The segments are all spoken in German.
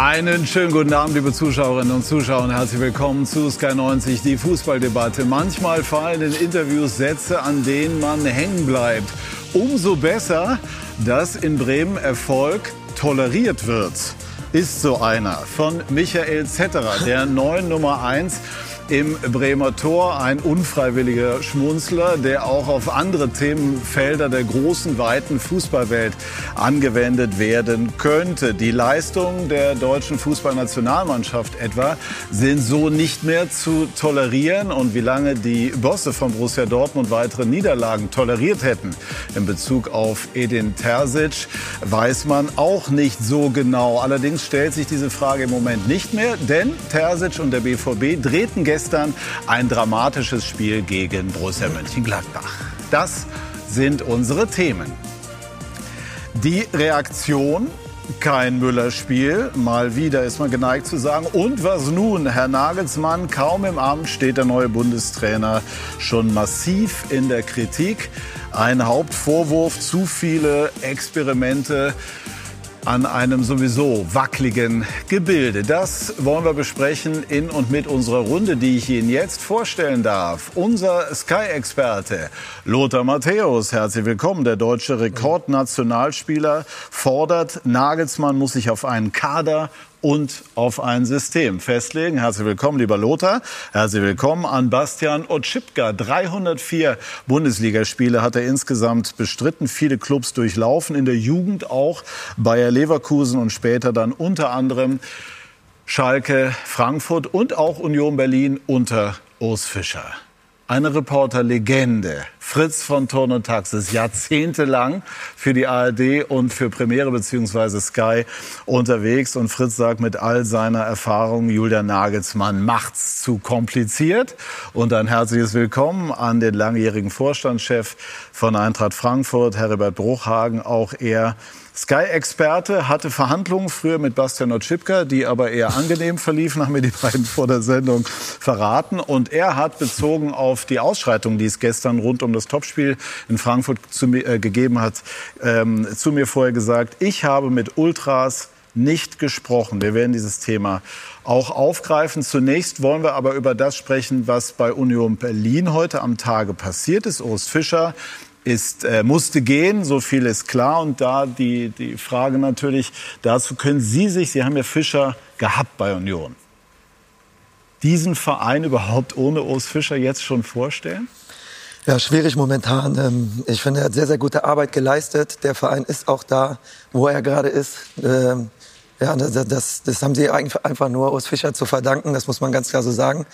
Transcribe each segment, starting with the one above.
Einen schönen guten Abend, liebe Zuschauerinnen und Zuschauer, und herzlich willkommen zu Sky 90, die Fußballdebatte. Manchmal fallen in Interviews Sätze, an denen man hängen bleibt. Umso besser, dass in Bremen Erfolg toleriert wird. Ist so einer von Michael Zetterer, der neuen Nummer 1 im Bremer Tor. Ein unfreiwilliger Schmunzler, der auch auf andere Themenfelder der großen, weiten Fußballwelt angewendet werden könnte. Die Leistungen der deutschen Fußballnationalmannschaft etwa sind so nicht mehr zu tolerieren. Und wie lange die Bosse von Borussia Dortmund weitere Niederlagen toleriert hätten in Bezug auf Edin Terzic, weiß man auch nicht so genau. Allerdings stellt sich diese Frage im Moment nicht mehr, denn Terzic und der BVB drehten gestern gestern ein dramatisches Spiel gegen Borussia Mönchengladbach. Das sind unsere Themen. Die Reaktion kein Müller-Spiel. Mal wieder ist man geneigt zu sagen. Und was nun? Herr Nagelsmann, kaum im Amt steht der neue Bundestrainer schon massiv in der Kritik. Ein Hauptvorwurf, zu viele Experimente an einem sowieso wackeligen Gebilde. Das wollen wir besprechen in und mit unserer Runde, die ich Ihnen jetzt vorstellen darf. Unser Sky-Experte Lothar Matthäus, herzlich willkommen. Der deutsche Rekordnationalspieler fordert, Nagelsmann muss sich auf einen Kader und auf ein System festlegen. Herzlich willkommen, lieber Lothar. Herzlich willkommen an Bastian Otschipka. 304 Bundesligaspiele hat er insgesamt bestritten, viele Clubs durchlaufen, in der Jugend auch Bayer Leverkusen und später dann unter anderem Schalke, Frankfurt und auch Union Berlin unter Urs Fischer eine Reporterlegende, Fritz von Turn und Taxis, jahrzehntelang für die ARD und für Premiere bzw. Sky unterwegs. Und Fritz sagt mit all seiner Erfahrung, Julian Nagelsmann macht's zu kompliziert. Und ein herzliches Willkommen an den langjährigen Vorstandschef von Eintracht Frankfurt, Herbert Bruchhagen, auch er Sky-Experte hatte Verhandlungen früher mit Bastian Otschipka, die aber eher angenehm verliefen, haben mir die beiden vor der Sendung verraten. Und er hat bezogen auf die Ausschreitung, die es gestern rund um das Topspiel in Frankfurt zu mir, äh, gegeben hat, ähm, zu mir vorher gesagt, ich habe mit Ultras nicht gesprochen. Wir werden dieses Thema auch aufgreifen. Zunächst wollen wir aber über das sprechen, was bei Union Berlin heute am Tage passiert ist. Urs Fischer ist, äh, musste gehen, so viel ist klar. Und da die, die Frage natürlich, dazu können Sie sich, Sie haben ja Fischer gehabt bei Union, diesen Verein überhaupt ohne Urs Fischer jetzt schon vorstellen? Ja, schwierig momentan. Ähm, ich finde, er hat sehr, sehr gute Arbeit geleistet. Der Verein ist auch da, wo er gerade ist. Ähm, ja, das, das, haben sie einfach nur Urs Fischer zu verdanken, das muss man ganz klar so sagen.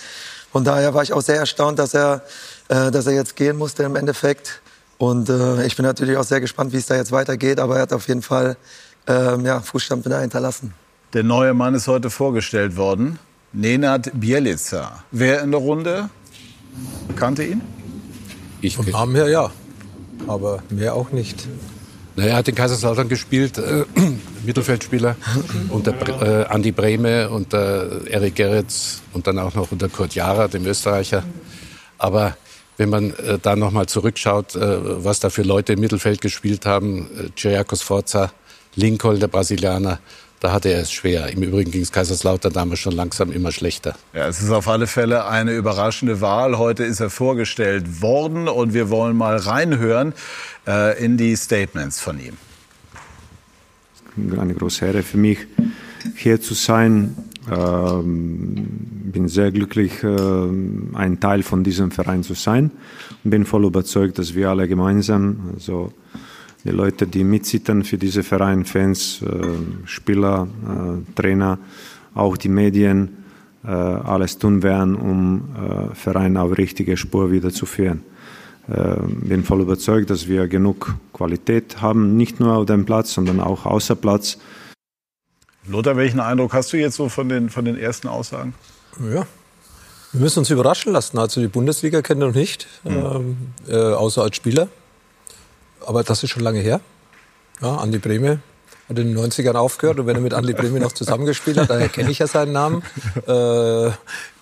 Von daher war ich auch sehr erstaunt, dass er, äh, dass er jetzt gehen musste im Endeffekt. Und äh, ich bin natürlich auch sehr gespannt, wie es da jetzt weitergeht. Aber er hat auf jeden Fall ähm, ja, Fußstampf da hinterlassen. Der neue Mann ist heute vorgestellt worden. Nenad Bielica. Wer in der Runde kannte ihn? Ich Vom Namen her ja, aber mehr auch nicht. Naja, er hat in Kaiserslautern gespielt, äh, Mittelfeldspieler, unter äh, Andi Brehme, unter Erik Gerritz und dann auch noch unter Kurt Jara, dem Österreicher. Aber wenn man äh, da nochmal zurückschaut, äh, was da für Leute im Mittelfeld gespielt haben, äh, Geriakos Forza, Lincoln, der Brasilianer, da hatte er es schwer. Im Übrigen ging es Kaiserslautern damals schon langsam immer schlechter. Ja, es ist auf alle Fälle eine überraschende Wahl. Heute ist er vorgestellt worden und wir wollen mal reinhören äh, in die Statements von ihm. Eine große Ehre für mich, hier zu sein. Ähm, bin sehr glücklich, äh, ein Teil von diesem Verein zu sein und bin voll überzeugt, dass wir alle gemeinsam, also die Leute, die mitsittern für diese Verein, Fans, äh, Spieler, äh, Trainer, auch die Medien, äh, alles tun werden, um äh, Verein auf richtige Spur wieder zu führen. Bin voll überzeugt, dass wir genug Qualität haben, nicht nur auf dem Platz, sondern auch außer Platz Lothar, welchen Eindruck hast du jetzt so von den, von den ersten Aussagen? Ja, wir müssen uns überraschen lassen. Also die Bundesliga kennt er noch nicht, mhm. äh, außer als Spieler. Aber das ist schon lange her. Ja, Andi Breme hat in den 90ern aufgehört und wenn er mit Andi Breme noch zusammengespielt hat, daher kenne ich ja seinen Namen, äh,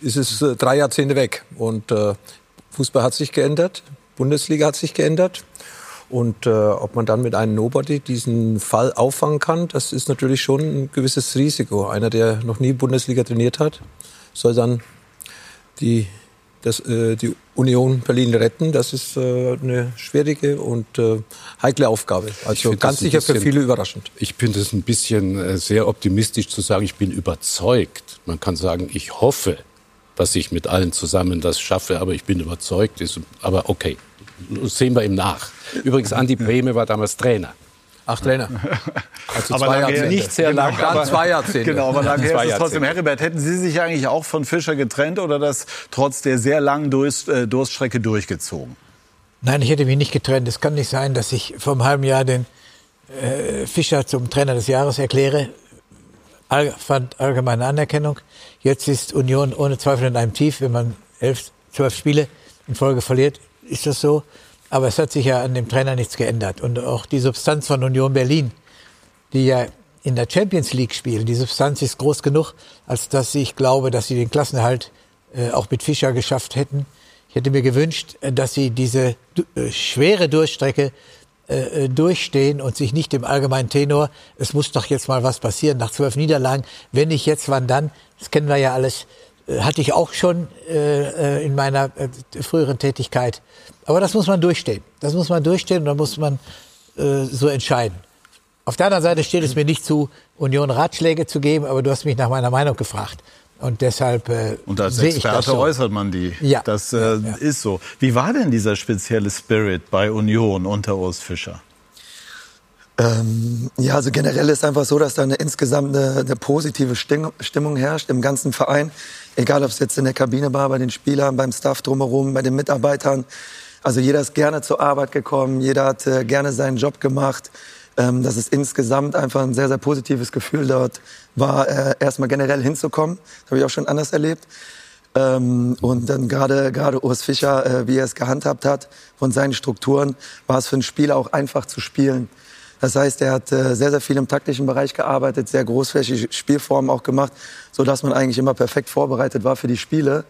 ist es äh, drei Jahrzehnte weg. Und äh, Fußball hat sich geändert, Bundesliga hat sich geändert. Und äh, ob man dann mit einem Nobody diesen Fall auffangen kann, das ist natürlich schon ein gewisses Risiko. Einer, der noch nie Bundesliga trainiert hat, soll dann die, das, äh, die Union Berlin retten. Das ist äh, eine schwierige und äh, heikle Aufgabe. Also ganz sicher bisschen, für viele überraschend. Ich finde es ein bisschen äh, sehr optimistisch zu sagen, ich bin überzeugt. Man kann sagen, ich hoffe, dass ich mit allen zusammen das schaffe, aber ich bin überzeugt. Ist, aber okay, das sehen wir ihm nach. Übrigens, Andi Brehme war damals Trainer. Ach, Trainer. Also aber zwei Jahrzehnte. Nicht sehr genau, lang, aber zwei Jahrzehnte. Genau, aber lange her ist es trotzdem. Heribert, hätten Sie sich eigentlich auch von Fischer getrennt oder das trotz der sehr langen Durst, äh, Durststrecke durchgezogen? Nein, ich hätte mich nicht getrennt. Es kann nicht sein, dass ich vor einem halben Jahr den äh, Fischer zum Trainer des Jahres erkläre. All, fand allgemeine Anerkennung. Jetzt ist Union ohne Zweifel in einem Tief. Wenn man elf, zwölf Spiele in Folge verliert, ist das so. Aber es hat sich ja an dem Trainer nichts geändert. Und auch die Substanz von Union Berlin, die ja in der Champions League spielen, die Substanz ist groß genug, als dass ich glaube, dass sie den Klassenerhalt äh, auch mit Fischer geschafft hätten. Ich hätte mir gewünscht, äh, dass sie diese äh, schwere Durchstrecke äh, äh, durchstehen und sich nicht im allgemeinen Tenor, es muss doch jetzt mal was passieren nach zwölf Niederlagen, wenn nicht jetzt, wann dann, das kennen wir ja alles, hatte ich auch schon äh, äh, in meiner äh, früheren Tätigkeit. Aber das muss man durchstehen. Das muss man durchstehen und da muss man äh, so entscheiden. Auf der anderen Seite steht es mir nicht zu, Union Ratschläge zu geben, aber du hast mich nach meiner Meinung gefragt. Und deshalb äh, Und als Experte so. äußert man die. Ja. Das äh, ja, ja. ist so. Wie war denn dieser spezielle Spirit bei Union unter Urs Fischer? Ähm, ja, also generell ist einfach so, dass da eine insgesamt eine, eine positive Stimmung herrscht im ganzen Verein. Egal, ob es jetzt in der Kabine war, bei den Spielern, beim Staff drumherum, bei den Mitarbeitern. Also jeder ist gerne zur Arbeit gekommen, jeder hat äh, gerne seinen Job gemacht. Ähm, das ist insgesamt einfach ein sehr, sehr positives Gefühl dort war, äh, erstmal generell hinzukommen. Das habe ich auch schon anders erlebt. Ähm, und dann gerade gerade Urs Fischer, äh, wie er es gehandhabt hat von seinen Strukturen, war es für einen Spieler auch einfach zu spielen. Das heißt, er hat äh, sehr, sehr viel im taktischen Bereich gearbeitet, sehr großflächige Spielformen auch gemacht, so dass man eigentlich immer perfekt vorbereitet war für die Spiele.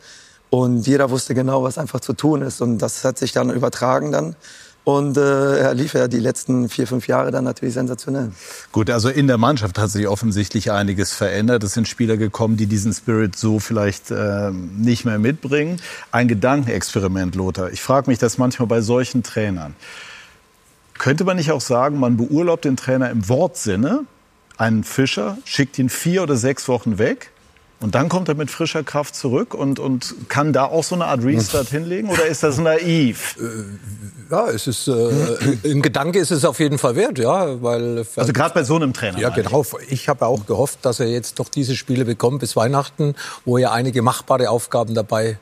Und jeder wusste genau, was einfach zu tun ist. Und das hat sich dann übertragen dann. Und äh, er lief ja die letzten vier, fünf Jahre dann natürlich sensationell. Gut, also in der Mannschaft hat sich offensichtlich einiges verändert. Es sind Spieler gekommen, die diesen Spirit so vielleicht äh, nicht mehr mitbringen. Ein Gedankenexperiment, Lothar. Ich frage mich das manchmal bei solchen Trainern. Könnte man nicht auch sagen, man beurlaubt den Trainer im Wortsinne, einen Fischer, schickt ihn vier oder sechs Wochen weg und dann kommt er mit frischer Kraft zurück und, und kann da auch so eine Art Restart hinlegen? Oder ist das naiv? Äh, ja, es ist, äh, ein Gedanke ist es auf jeden Fall wert, ja. Weil, also gerade bei so einem Trainer. Ja, genau. Ich habe auch gehofft, dass er jetzt doch diese Spiele bekommt bis Weihnachten, wo ja einige machbare Aufgaben dabei sind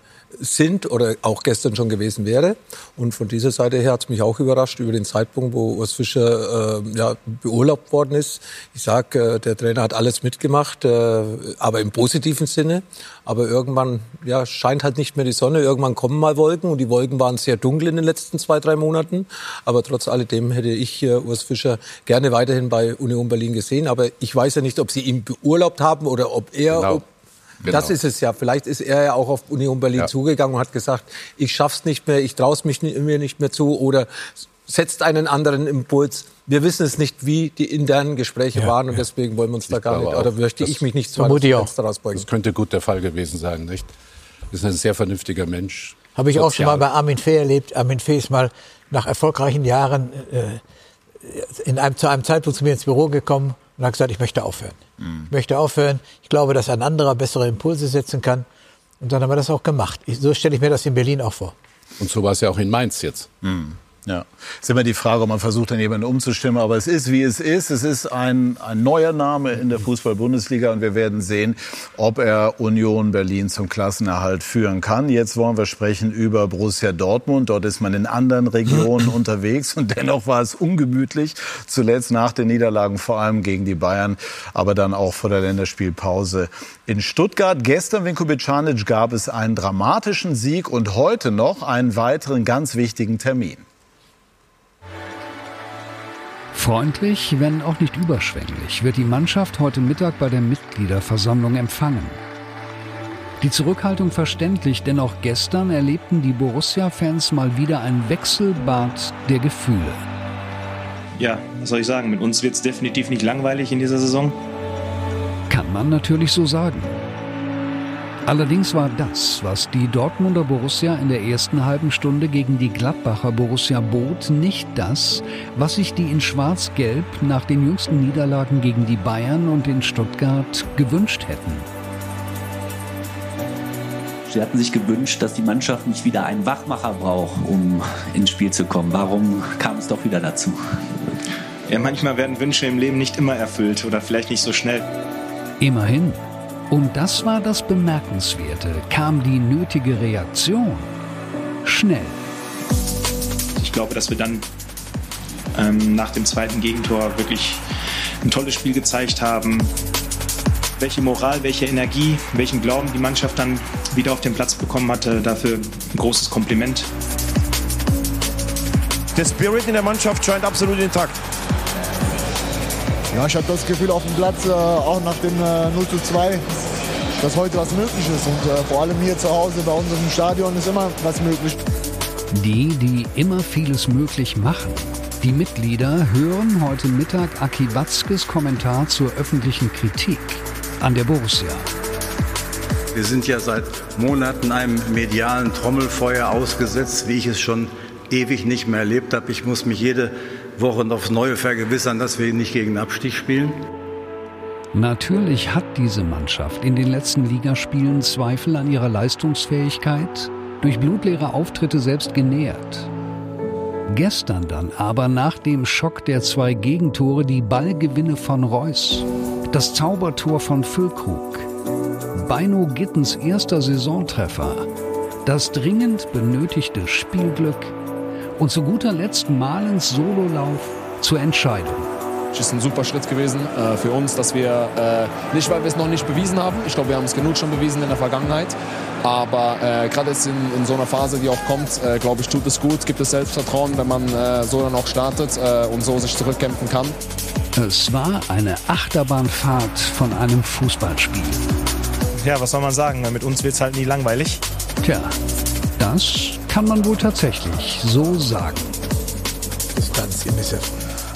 oder auch gestern schon gewesen wäre. Und von dieser Seite her hat es mich auch überrascht über den Zeitpunkt, wo Urs Fischer äh, ja, beurlaubt worden ist. Ich sage, äh, der Trainer hat alles mitgemacht, äh, aber im positiven Sinne. Aber irgendwann ja, scheint halt nicht mehr die Sonne. Irgendwann kommen mal Wolken und die Wolken waren sehr dunkel in den letzten zwei, drei Monaten. Aber trotz alledem hätte ich äh, Urs Fischer gerne weiterhin bei Union Berlin gesehen. Aber ich weiß ja nicht, ob sie ihn beurlaubt haben oder ob er, genau. ob Genau. Das ist es ja. Vielleicht ist er ja auch auf Union Berlin ja. zugegangen und hat gesagt, ich schaff's nicht mehr, ich traue mich mir nicht mehr zu oder setzt einen anderen Impuls. Wir wissen es nicht, wie die internen Gespräche ja, waren und ja. deswegen wollen wir uns ich da gar nicht, oder möchte ich mich nicht zu weit Das könnte gut der Fall gewesen sein, nicht? Das ist ein sehr vernünftiger Mensch. Habe ich Sozial. auch schon mal bei Armin Fee erlebt. Armin Fee ist mal nach erfolgreichen Jahren äh, in einem, zu einem Zeitpunkt zu mir ins Büro gekommen und hat gesagt, ich möchte aufhören. Mhm. Ich möchte aufhören. Ich glaube, dass ein anderer bessere Impulse setzen kann. Und dann haben wir das auch gemacht. so stelle ich mir das in Berlin auch vor. Und so war es ja auch in Mainz jetzt. Mhm. Ja, ist immer die Frage, ob man versucht, dann jemanden umzustimmen. Aber es ist, wie es ist. Es ist ein, ein neuer Name in der Fußball-Bundesliga und wir werden sehen, ob er Union Berlin zum Klassenerhalt führen kann. Jetzt wollen wir sprechen über Borussia Dortmund. Dort ist man in anderen Regionen unterwegs und dennoch war es ungemütlich. Zuletzt nach den Niederlagen, vor allem gegen die Bayern, aber dann auch vor der Länderspielpause in Stuttgart. Gestern, Vinko Bicanic, gab es einen dramatischen Sieg und heute noch einen weiteren ganz wichtigen Termin. Freundlich, wenn auch nicht überschwänglich, wird die Mannschaft heute Mittag bei der Mitgliederversammlung empfangen. Die Zurückhaltung verständlich, denn auch gestern erlebten die Borussia-Fans mal wieder ein Wechselbad der Gefühle. ja, was soll ich sagen, mit uns wird es definitiv nicht langweilig in dieser Saison. Kann man natürlich so sagen. Allerdings war das, was die Dortmunder Borussia in der ersten halben Stunde gegen die Gladbacher Borussia bot, nicht das, was sich die in Schwarz-Gelb nach den jüngsten Niederlagen gegen die Bayern und in Stuttgart gewünscht hätten. Sie hatten sich gewünscht, dass die Mannschaft nicht wieder einen Wachmacher braucht, um ins Spiel zu kommen. Warum kam es doch wieder dazu? Ja, manchmal werden Wünsche im Leben nicht immer erfüllt oder vielleicht nicht so schnell. Immerhin. Und das war das Bemerkenswerte, kam die nötige Reaktion schnell. Ich glaube, dass wir dann ähm, nach dem zweiten Gegentor wirklich ein tolles Spiel gezeigt haben. Welche Moral, welche Energie, welchen Glauben die Mannschaft dann wieder auf den Platz bekommen hatte, dafür ein großes Kompliment. Der Spirit in der Mannschaft scheint absolut intakt. Ja, ich habe das Gefühl auf dem Platz, äh, auch nach dem äh, 0 zu 2, dass heute was möglich ist. Und äh, vor allem hier zu Hause bei uns im Stadion ist immer was möglich. Die, die immer vieles möglich machen. Die Mitglieder hören heute Mittag Aki Watzkes Kommentar zur öffentlichen Kritik an der Borussia. Wir sind ja seit Monaten einem medialen Trommelfeuer ausgesetzt, wie ich es schon ewig nicht mehr erlebt habe. Ich muss mich jede Woche aufs Neue vergewissern, dass wir nicht gegen den Abstieg spielen? Natürlich hat diese Mannschaft in den letzten Ligaspielen Zweifel an ihrer Leistungsfähigkeit durch blutleere Auftritte selbst genährt. Gestern dann aber nach dem Schock der zwei Gegentore die Ballgewinne von Reus, das Zaubertor von Füllkrug, Beino Gittens erster Saisontreffer, das dringend benötigte Spielglück und zu guter Letzt Malens Sololauf zur Entscheidung. Es ist ein super Schritt gewesen äh, für uns, dass wir, äh, nicht weil wir es noch nicht bewiesen haben, ich glaube, wir haben es genug schon bewiesen in der Vergangenheit, aber äh, gerade jetzt in, in, so einer Phase, die auch kommt, äh, glaube ich, tut es gut, gibt es Selbstvertrauen, wenn man äh, so dann auch startet äh, und so sich zurückkämpfen kann. Es war eine Achterbahnfahrt von einem Fußballspiel. Ja, was soll man sagen? Mit uns wird es halt nie langweilig. Tja, das kann man wohl tatsächlich so sagen. Distanzgemäße.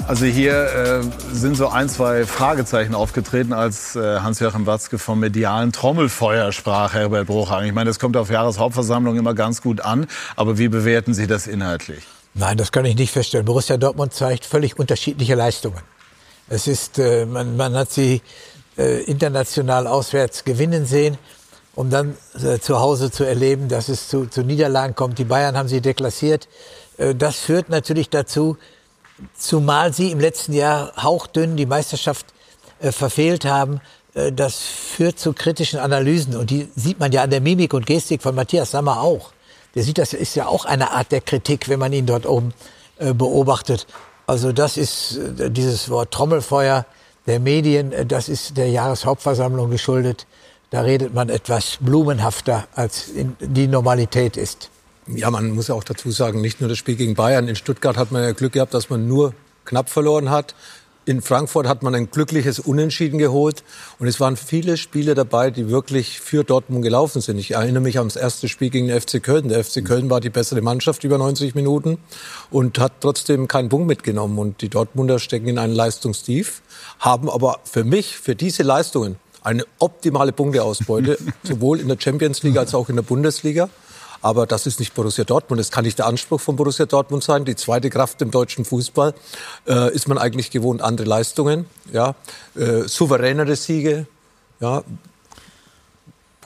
Also hier äh, sind so ein, zwei Fragezeichen aufgetreten, als äh, Hans-Joachim Watzke vom medialen Trommelfeuer sprach, Herbert Bruchhagen. Ich meine, das kommt auf Jahreshauptversammlung immer ganz gut an. Aber wie bewerten Sie das inhaltlich? Nein, das kann ich nicht feststellen. Borussia Dortmund zeigt völlig unterschiedliche Leistungen. Es ist, äh, man, man hat sie äh, international auswärts gewinnen sehen um dann äh, zu Hause zu erleben, dass es zu, zu Niederlagen kommt. Die Bayern haben sie deklassiert. Äh, das führt natürlich dazu, zumal sie im letzten Jahr hauchdünn die Meisterschaft äh, verfehlt haben, äh, das führt zu kritischen Analysen. Und die sieht man ja an der Mimik und Gestik von Matthias Sammer auch. Der sieht, das ist ja auch eine Art der Kritik, wenn man ihn dort oben äh, beobachtet. Also das ist äh, dieses Wort Trommelfeuer der Medien, das ist der Jahreshauptversammlung geschuldet. Da redet man etwas blumenhafter, als die Normalität ist. Ja, man muss ja auch dazu sagen, nicht nur das Spiel gegen Bayern. In Stuttgart hat man ja Glück gehabt, dass man nur knapp verloren hat. In Frankfurt hat man ein glückliches Unentschieden geholt. Und es waren viele Spiele dabei, die wirklich für Dortmund gelaufen sind. Ich erinnere mich an das erste Spiel gegen den FC Köln. Der FC Köln war die bessere Mannschaft über 90 Minuten und hat trotzdem keinen Punkt mitgenommen. Und die Dortmunder stecken in einen Leistungstief, haben aber für mich, für diese Leistungen, eine optimale Punkteausbeute, sowohl in der Champions League als auch in der Bundesliga. Aber das ist nicht Borussia Dortmund. Das kann nicht der Anspruch von Borussia Dortmund sein. Die zweite Kraft im deutschen Fußball äh, ist man eigentlich gewohnt, andere Leistungen, ja, äh, souveränere Siege, ja,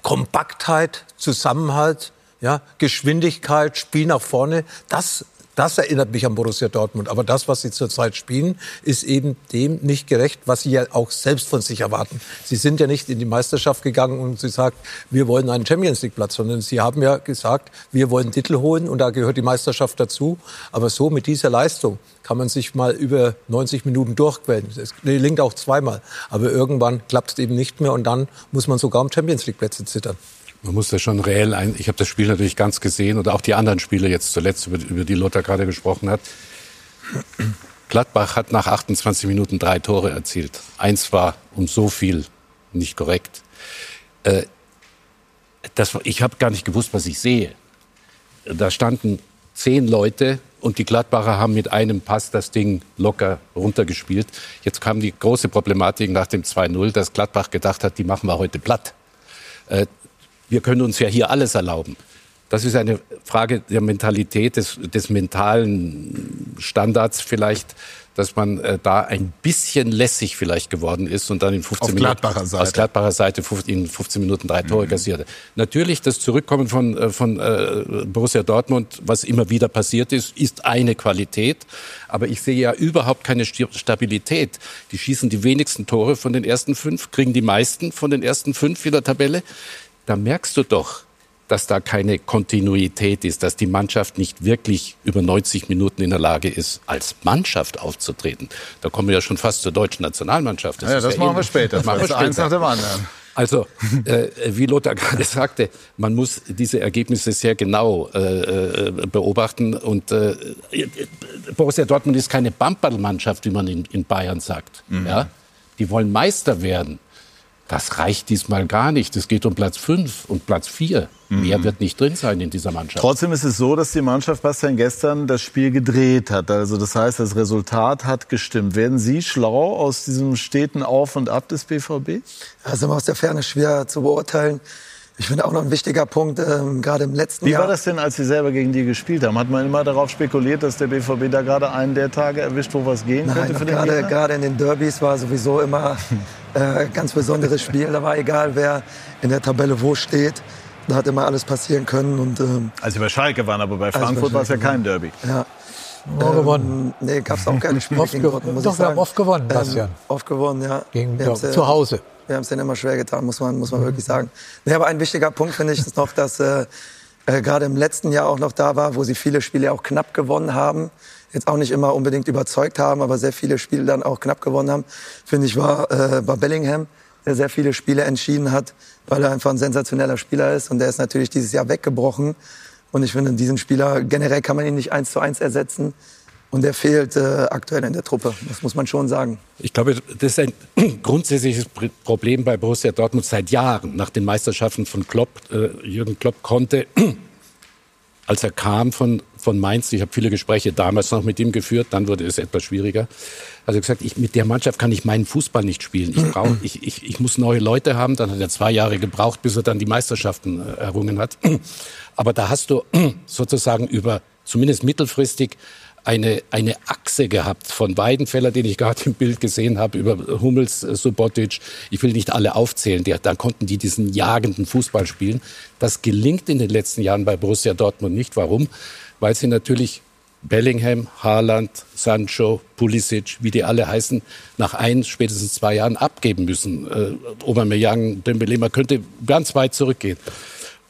Kompaktheit, Zusammenhalt, ja, Geschwindigkeit, Spiel nach vorne. Das das erinnert mich an Borussia Dortmund. Aber das, was sie zurzeit spielen, ist eben dem nicht gerecht, was sie ja auch selbst von sich erwarten. Sie sind ja nicht in die Meisterschaft gegangen und sie sagt, wir wollen einen Champions League Platz, sondern sie haben ja gesagt, wir wollen Titel holen und da gehört die Meisterschaft dazu. Aber so mit dieser Leistung kann man sich mal über 90 Minuten durchquellen. Es gelingt auch zweimal. Aber irgendwann klappt es eben nicht mehr und dann muss man sogar um Champions League Plätze zittern. Man muss das schon reell ein. Ich habe das Spiel natürlich ganz gesehen und auch die anderen Spiele jetzt zuletzt, über, über die Lothar gerade gesprochen hat. Gladbach hat nach 28 Minuten drei Tore erzielt. Eins war um so viel nicht korrekt. Äh, das, ich habe gar nicht gewusst, was ich sehe. Da standen zehn Leute und die Gladbacher haben mit einem Pass das Ding locker runtergespielt. Jetzt kam die große Problematik nach dem 2-0, dass Gladbach gedacht hat, die machen wir heute platt. Äh, wir können uns ja hier alles erlauben. Das ist eine Frage der Mentalität, des, des mentalen Standards vielleicht, dass man äh, da ein bisschen lässig vielleicht geworden ist und dann in 15 Auf Minuten aus Gladbacher Seite in 15 Minuten drei Tore Mhm. kassierte. Natürlich das Zurückkommen von, äh, von äh, Borussia Dortmund, was immer wieder passiert ist, ist eine Qualität. Aber ich sehe ja überhaupt keine Stabilität. Die schießen die wenigsten Tore von den ersten fünf, kriegen die meisten von den ersten fünf in der Tabelle. Da merkst du doch, dass da keine Kontinuität ist, dass die Mannschaft nicht wirklich über 90 Minuten in der Lage ist, als Mannschaft aufzutreten. Da kommen wir ja schon fast zur deutschen Nationalmannschaft. Ja, ist das machen wir später. Das machen wir Das eins später. nach dem anderen. Also, äh, wie Lothar gerade sagte, man muss diese Ergebnisse sehr genau äh, äh, beobachten. Und äh, Borussia Dortmund ist keine Bamperlmannschaft, wie man in, in Bayern sagt. Mhm. Ja? Die wollen Meister werden. Das reicht diesmal gar nicht. Es geht um Platz 5 und Platz 4. Mhm. Mehr wird nicht drin sein in dieser Mannschaft. Trotzdem ist es so, dass die Mannschaft Bastian gestern das Spiel gedreht hat. Also das heißt, das Resultat hat gestimmt. Werden Sie schlau aus diesem steten Auf und Ab des BVB? Das ist immer aus der Ferne schwer zu beurteilen. Ich finde auch noch ein wichtiger Punkt, ähm, gerade im letzten Wie Jahr. war das denn, als Sie selber gegen die gespielt haben? Hat man immer darauf spekuliert, dass der BVB da gerade einen der Tage erwischt, wo was gehen Nein, könnte für den gerade, Gegner? gerade in den Derbys war sowieso immer äh, ein ganz besonderes Spiel. Da war egal, wer in der Tabelle wo steht. Da hat immer alles passieren können. Und, ähm, Als Sie bei Schalke waren, aber bei Als bei Frankfurt war es ja kein Derby. ja. Nur gewonnen. Nee, gab es auch keine Spiele Oft gegen ge- Dortmund, muss Doch, ich wir sagen. haben oft gewonnen, Bastian. Ähm, oft gewonnen, ja. Gegen Wir Dortmund. Zu Hause. Wir haben es denen immer schwer getan, muss man, muss man wirklich sagen. Nee, aber ein wichtiger Punkt finde ich ist noch, dass äh, äh, gerade im letzten Jahr auch noch da war, wo sie viele Spiele auch knapp gewonnen haben. Jetzt auch nicht immer unbedingt überzeugt haben, aber sehr viele Spiele dann auch knapp gewonnen haben. Finde ich, war, äh, war Bellingham, der sehr viele Spiele entschieden hat, weil er einfach ein sensationeller Spieler ist. Und der ist natürlich dieses Jahr weggebrochen. Und ich finde, diesen Spieler, generell kann man ihn nicht eins zu eins ersetzen. Und der fehlt äh, aktuell in der Truppe. Das muss man schon sagen. Ich glaube, das ist ein grundsätzliches Pr- Problem bei Borussia Dortmund seit Jahren. Nach den Meisterschaften von Klopp, äh, Jürgen Klopp konnte, als er kam von, von Mainz, ich habe viele Gespräche damals noch mit ihm geführt, dann wurde es etwas schwieriger. Also gesagt, ich, mit der Mannschaft kann ich meinen Fußball nicht spielen. Ich, brauch, ich, ich, ich muss neue Leute haben. Dann hat er zwei Jahre gebraucht, bis er dann die Meisterschaften äh, errungen hat. Aber da hast du sozusagen über, zumindest mittelfristig, eine, eine Achse gehabt von Weidenfeller, den ich gerade im Bild gesehen habe, über Hummels, äh, Subotic. Ich will nicht alle aufzählen. Die, da konnten die diesen jagenden Fußball spielen. Das gelingt in den letzten Jahren bei Borussia Dortmund nicht. Warum? Weil sie natürlich Bellingham, Haaland, Sancho, Pulisic, wie die alle heißen, nach ein, spätestens zwei Jahren abgeben müssen. Äh, Aubameyang, Dembele, man könnte ganz weit zurückgehen.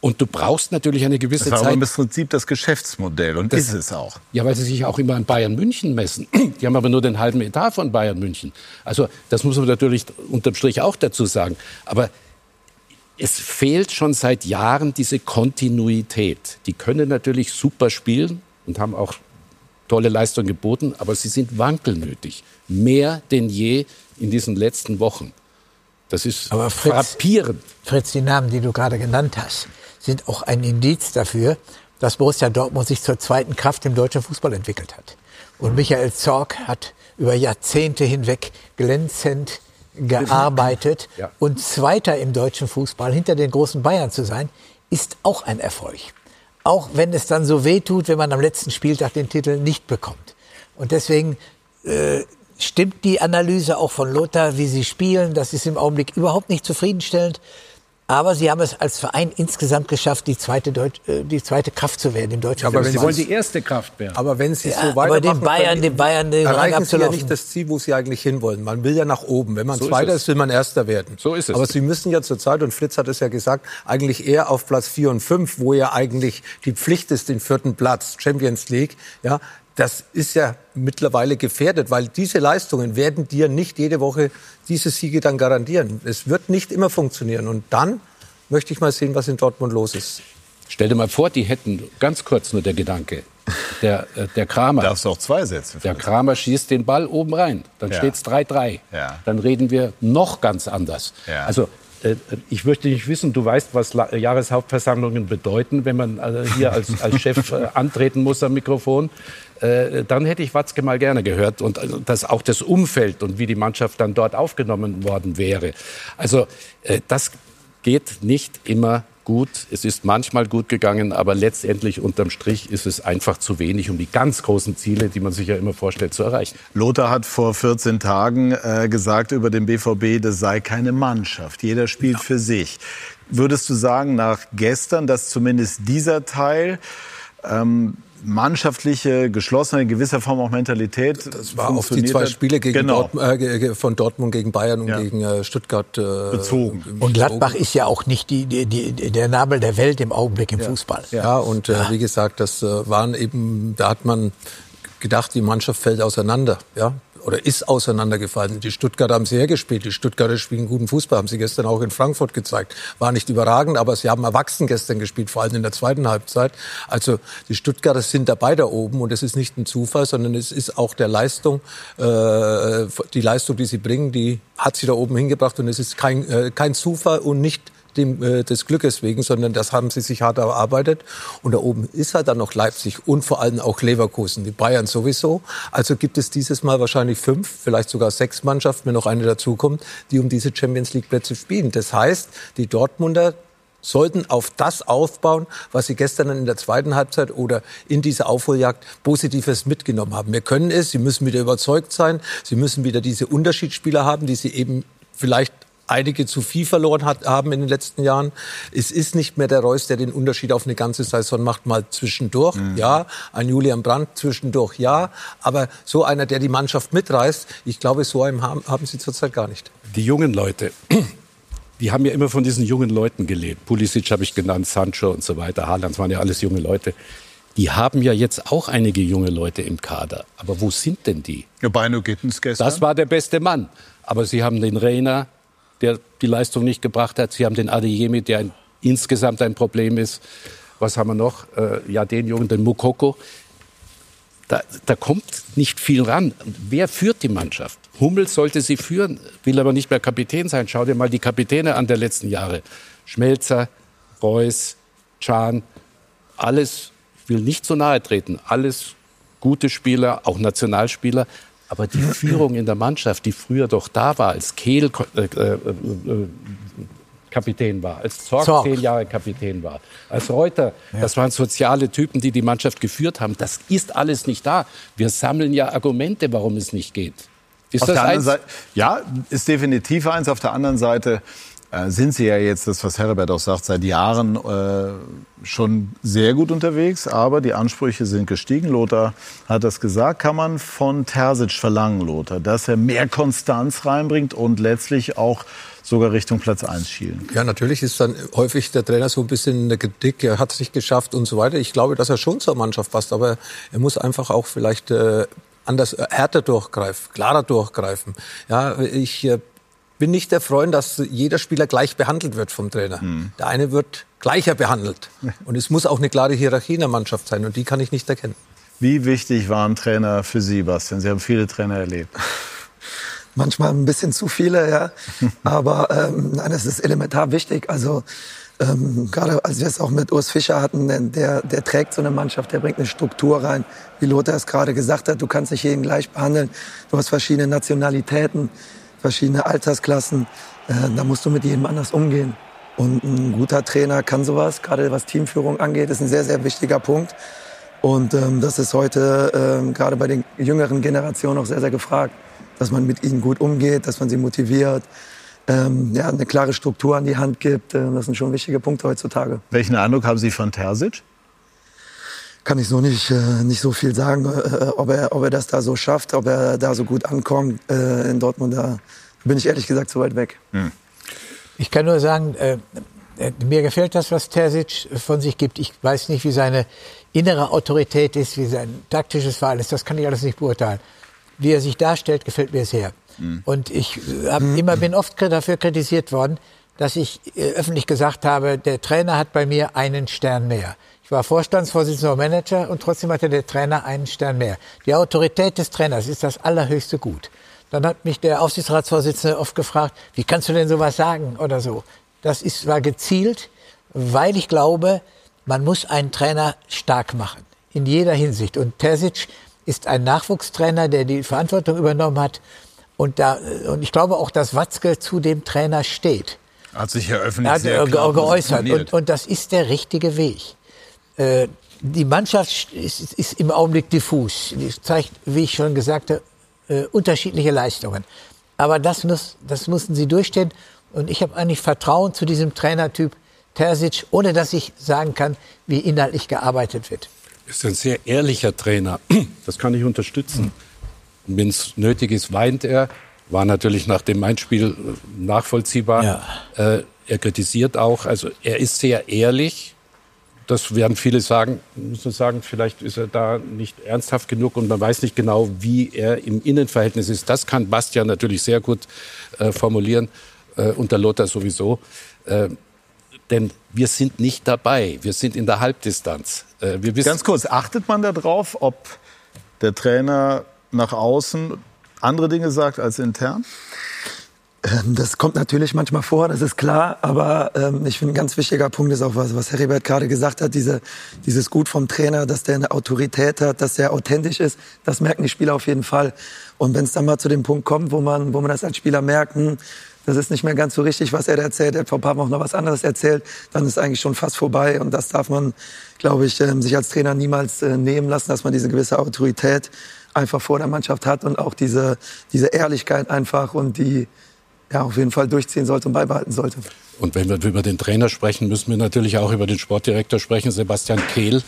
Und du brauchst natürlich eine gewisse Das war Zeit. im Prinzip das Geschäftsmodell und Das- ist es auch. Ja, weil sie sich auch immer an Bayern München messen. Die haben aber nur den halben Etat von Bayern München. Also das muss man natürlich unterm Strich auch dazu sagen. Aber es fehlt schon seit Jahren diese Kontinuität. Die können natürlich super spielen und haben auch tolle Leistungen geboten, aber sie sind wankelmütig. Mehr denn je in diesen letzten Wochen. Das ist Aber Fritz- frappierend. Fritz, die Namen, die du gerade genannt hast, sind auch ein Indiz dafür, dass Borussia Dortmund sich zur zweiten Kraft im deutschen Fußball entwickelt hat. Und Michael Zorc hat über Jahrzehnte hinweg glänzend gearbeitet. Ja. Und Zweiter im deutschen Fußball, hinter den großen Bayern zu sein, ist auch ein Erfolg. Auch wenn es dann so weh tut, wenn man am letzten Spieltag den Titel nicht bekommt. Und deswegen äh, stimmt die Analyse auch von Lothar, wie sie spielen. Das ist im Augenblick überhaupt nicht zufriedenstellend. Aber sie haben es als Verein insgesamt geschafft, die zweite, Deut äh, die zweite Kraft zu werden im deutschen Aber wenn Fußball. Sie wollen die erste Kraft werden. Aber wenn Sie Ja, so aber weitermachen, den Bayern- den Bayern den erreichen Sie ja nicht das Ziel, wo Sie eigentlich hinwollen. Man will ja nach oben. Wenn man So ist Zweiter es. ist, will man Erster werden. So ist es. Aber Sie müssen ja zurzeit, und Fritz hat es ja gesagt, eigentlich eher auf Platz 4 und 5, wo ja eigentlich die Pflicht ist, den vierten Platz, Champions League, ja, das ist ja mittlerweile gefährdet, weil diese Leistungen werden dir nicht jede Woche diese Siege dann garantieren. Es wird nicht immer funktionieren. Und dann möchte ich mal sehen, was in Dortmund los ist. Stell dir mal vor, die hätten, ganz kurz nur der Gedanke, der, äh, der Kramer. Darfst du auch zwei Sätze? Der Kramer schießt den Ball oben rein. Dann Ja. steht's 3-3. Ja. Dann reden wir noch ganz anders. Ja. Also ich möchte nicht wissen, du weißt, was Jahreshauptversammlungen bedeuten, wenn man äh, hier als, als Chef äh, antreten muss am Mikrofon. Dann hätte ich Watzke mal gerne gehört und das auch das Umfeld und wie die Mannschaft dann dort aufgenommen worden wäre. Also das geht nicht immer gut. Es ist manchmal gut gegangen, aber letztendlich unterm Strich ist es einfach zu wenig, um die ganz großen Ziele, die man sich ja immer vorstellt, zu erreichen. Lothar hat vor 14 Tagen äh, gesagt über den BVB, das sei keine Mannschaft. Jeder spielt ja. für sich. Würdest du sagen, nach gestern, dass zumindest dieser Teil ähm, mannschaftliche, geschlossene, in gewisser Form auch Mentalität. Das war auf die zwei Spiele gegen genau. Dort, äh, von Dortmund gegen Bayern und ja. gegen äh, Stuttgart äh, bezogen. Und Gladbach ist ja auch nicht die, die, die, der Nabel der Welt im Augenblick im ja. Fußball. Ja, ja und äh, wie gesagt, das äh, waren eben, da hat man gedacht, die Mannschaft fällt auseinander. Ja, oder ist auseinandergefallen. Die Stuttgarter haben sie hergespielt. Die Stuttgarter spielen guten Fußball, haben sie gestern auch in Frankfurt gezeigt. War nicht überragend, aber sie haben erwachsen gestern gespielt, vor allem in der zweiten Halbzeit. Also die Stuttgarter sind dabei da oben und es ist nicht ein Zufall, sondern es ist auch der Leistung, äh, die Leistung, die sie bringen, die hat sie da oben hingebracht und es ist kein, äh, kein Zufall und nicht dem, äh, des Glückes wegen, sondern das haben sie sich hart erarbeitet. Und da oben ist halt dann noch Leipzig und vor allem auch Leverkusen, die Bayern sowieso. Also gibt es dieses Mal wahrscheinlich fünf, vielleicht sogar sechs Mannschaften, wenn noch eine dazukommt, die um diese Champions League Plätze spielen. Das heißt, die Dortmunder sollten auf das aufbauen, was sie gestern in der zweiten Halbzeit oder in dieser Aufholjagd Positives mitgenommen haben. Wir können es, sie müssen wieder überzeugt sein, sie müssen wieder diese Unterschiedsspieler haben, die sie eben vielleicht einige zu viel verloren hat, haben in den letzten Jahren. Es ist nicht mehr der Reus, der den Unterschied auf eine ganze Saison macht, mal zwischendurch, mhm. ja. Ein Julian Brandt zwischendurch, ja. Aber so einer, der die Mannschaft mitreißt, ich glaube, so einen haben, haben sie zurzeit gar nicht. Die jungen Leute, die haben ja immer von diesen jungen Leuten gelebt. Pulisic habe ich genannt, Sancho und so weiter. Haaland waren ja alles junge Leute. Die haben ja jetzt auch einige junge Leute im Kader. Aber wo sind denn die? Ja, Beino Gittens gestern. Das war der beste Mann. Aber sie haben den Reiner, der die Leistung nicht gebracht hat. Sie haben den Adeyemi, der ein, insgesamt ein Problem ist. Was haben wir noch? Äh, ja, den Jungen, den Mukoko. Da, da kommt nicht viel ran. Wer führt die Mannschaft? Hummels sollte sie führen, will aber nicht mehr Kapitän sein. Schau dir mal die Kapitäne an der letzten Jahre. Schmelzer, Reus, Can, alles will nicht so nahe treten. Alles gute Spieler, auch Nationalspieler. Aber die Führung in der Mannschaft, die früher doch da war, als Kehl äh, äh, äh, Kapitän war, als Zorg, Zorg, zehn Jahre Kapitän war, als Reuter, ja. das waren soziale Typen, die die Mannschaft geführt haben. Das ist alles nicht da. Wir sammeln ja Argumente, warum es nicht geht. Ist Auf das eins? Seite, ja, ist definitiv eins. Auf der anderen Seite sind Sie ja jetzt, das was Herbert auch sagt, seit Jahren äh, schon sehr gut unterwegs, aber die Ansprüche sind gestiegen. Lothar hat das gesagt. Kann man von Terzic verlangen, Lothar, dass er mehr Konstanz reinbringt und letztlich auch sogar Richtung Platz 1 schielen. Ja, natürlich ist dann häufig der Trainer so ein bisschen in der Kritik, er hat es nicht geschafft und so weiter. Ich glaube, dass er schon zur Mannschaft passt, aber er muss einfach auch vielleicht äh, anders äh, härter durchgreifen, klarer durchgreifen. Ja, ich äh, bin nicht der Freund, dass jeder Spieler gleich behandelt wird vom Trainer. Mhm. Der eine wird gleicher behandelt. Und es muss auch eine klare Hierarchie in der Mannschaft sein. Und die kann ich nicht erkennen. Wie wichtig waren Trainer für Sie, Bastian? Sie haben viele Trainer erlebt. Manchmal ein bisschen zu viele, ja. Aber ähm, nein, es ist elementar wichtig. Also ähm, gerade als wir es auch mit Urs Fischer hatten, der, der trägt so eine Mannschaft, der bringt eine Struktur rein. Wie Lothar es gerade gesagt hat, du kannst nicht jeden gleich behandeln. Du hast verschiedene Nationalitäten verschiedene Altersklassen. Äh, da musst du mit jedem anders umgehen. Und ein guter Trainer kann sowas, gerade was Teamführung angeht, ist ein sehr, sehr wichtiger Punkt. Und ähm, das ist heute ähm, gerade bei den jüngeren Generationen auch sehr, sehr gefragt, dass man mit ihnen gut umgeht, dass man sie motiviert, ähm, ja, eine klare Struktur an die Hand gibt. Ähm, das sind schon wichtige Punkte heutzutage. Welchen Eindruck haben Sie von Terzic? Kann ich so nicht, äh, nicht so viel sagen, äh, ob, er, ob er das da so schafft, ob er da so gut ankommt äh, in Dortmund. Da bin ich ehrlich gesagt zu weit weg. Hm. Ich kann nur sagen, äh, äh, mir gefällt das, was Terzic von sich gibt. Ich weiß nicht, wie seine innere Autorität ist, wie sein taktisches Verhalten ist. Das kann ich alles nicht beurteilen. Wie er sich darstellt, gefällt mir sehr. Hm. Und ich hab hm. immer bin oft dafür kritisiert worden, dass ich äh, öffentlich gesagt habe, der Trainer hat bei mir einen Stern mehr. Ich war Vorstandsvorsitzender und Manager und trotzdem hatte der Trainer einen Stern mehr. Die Autorität des Trainers ist das allerhöchste Gut. dann hat mich der Aufsichtsratsvorsitzende oft gefragt, wie kannst du denn sowas sagen oder so. Das ist, war gezielt, weil ich glaube, man muss einen Trainer stark machen. In jeder Hinsicht. Und Terzic ist ein Nachwuchstrainer, der die Verantwortung übernommen hat. Und, da, und ich glaube auch, dass Watzke zu dem Trainer steht. Hat sich ja öffentlich Er sehr hat klar ge geäußert. Und, und das ist der richtige Weg. Äh, die Mannschaft ist, ist im Augenblick diffus. Die zeigt, wie ich schon gesagt habe, äh, unterschiedliche Leistungen. Aber das, muss, das mussten sie durchstehen. Und ich habe eigentlich Vertrauen zu diesem Trainertyp Terzic, ohne dass ich sagen kann, wie inhaltlich gearbeitet wird. Ist ein sehr ehrlicher Trainer. Das kann ich unterstützen. Wenn es nötig ist, weint er. War natürlich nach dem Main-Spiel äh, nachvollziehbar. Äh, er kritisiert auch. Also er ist sehr ehrlich. Das werden viele sagen, müssen sagen, vielleicht ist er da nicht ernsthaft genug und man weiß nicht genau, wie er im Innenverhältnis ist. Das kann Bastian natürlich sehr gut äh, formulieren äh, und der Lothar sowieso. Äh, denn wir sind nicht dabei. Wir sind in der Halbdistanz. Äh, wir wissen, Ganz kurz, achtet man darauf, ob der Trainer nach außen andere Dinge sagt als intern? Ähm, Das kommt natürlich manchmal vor, das ist klar, aber ähm, ich finde, ein ganz wichtiger Punkt ist auch was, was Heribert gerade gesagt hat, diese, dieses Gut vom Trainer, dass der eine Autorität hat, dass der authentisch ist, das merken die Spieler auf jeden Fall. Und wenn es dann mal zu dem Punkt kommt, wo man, wo man das als Spieler merkt, hm, das ist nicht mehr ganz so richtig, was er da erzählt, er hat vor ein paar Wochen noch was anderes erzählt, dann ist eigentlich schon fast vorbei und das darf man, glaube ich, ähm, sich als Trainer niemals äh, nehmen lassen, dass man diese gewisse Autorität einfach vor der Mannschaft hat und auch diese, diese Ehrlichkeit einfach und die, ja, auf jeden Fall durchziehen sollte und beibehalten sollte. Und wenn wir über den Trainer sprechen, müssen wir natürlich auch über den Sportdirektor sprechen, Sebastian Kehl,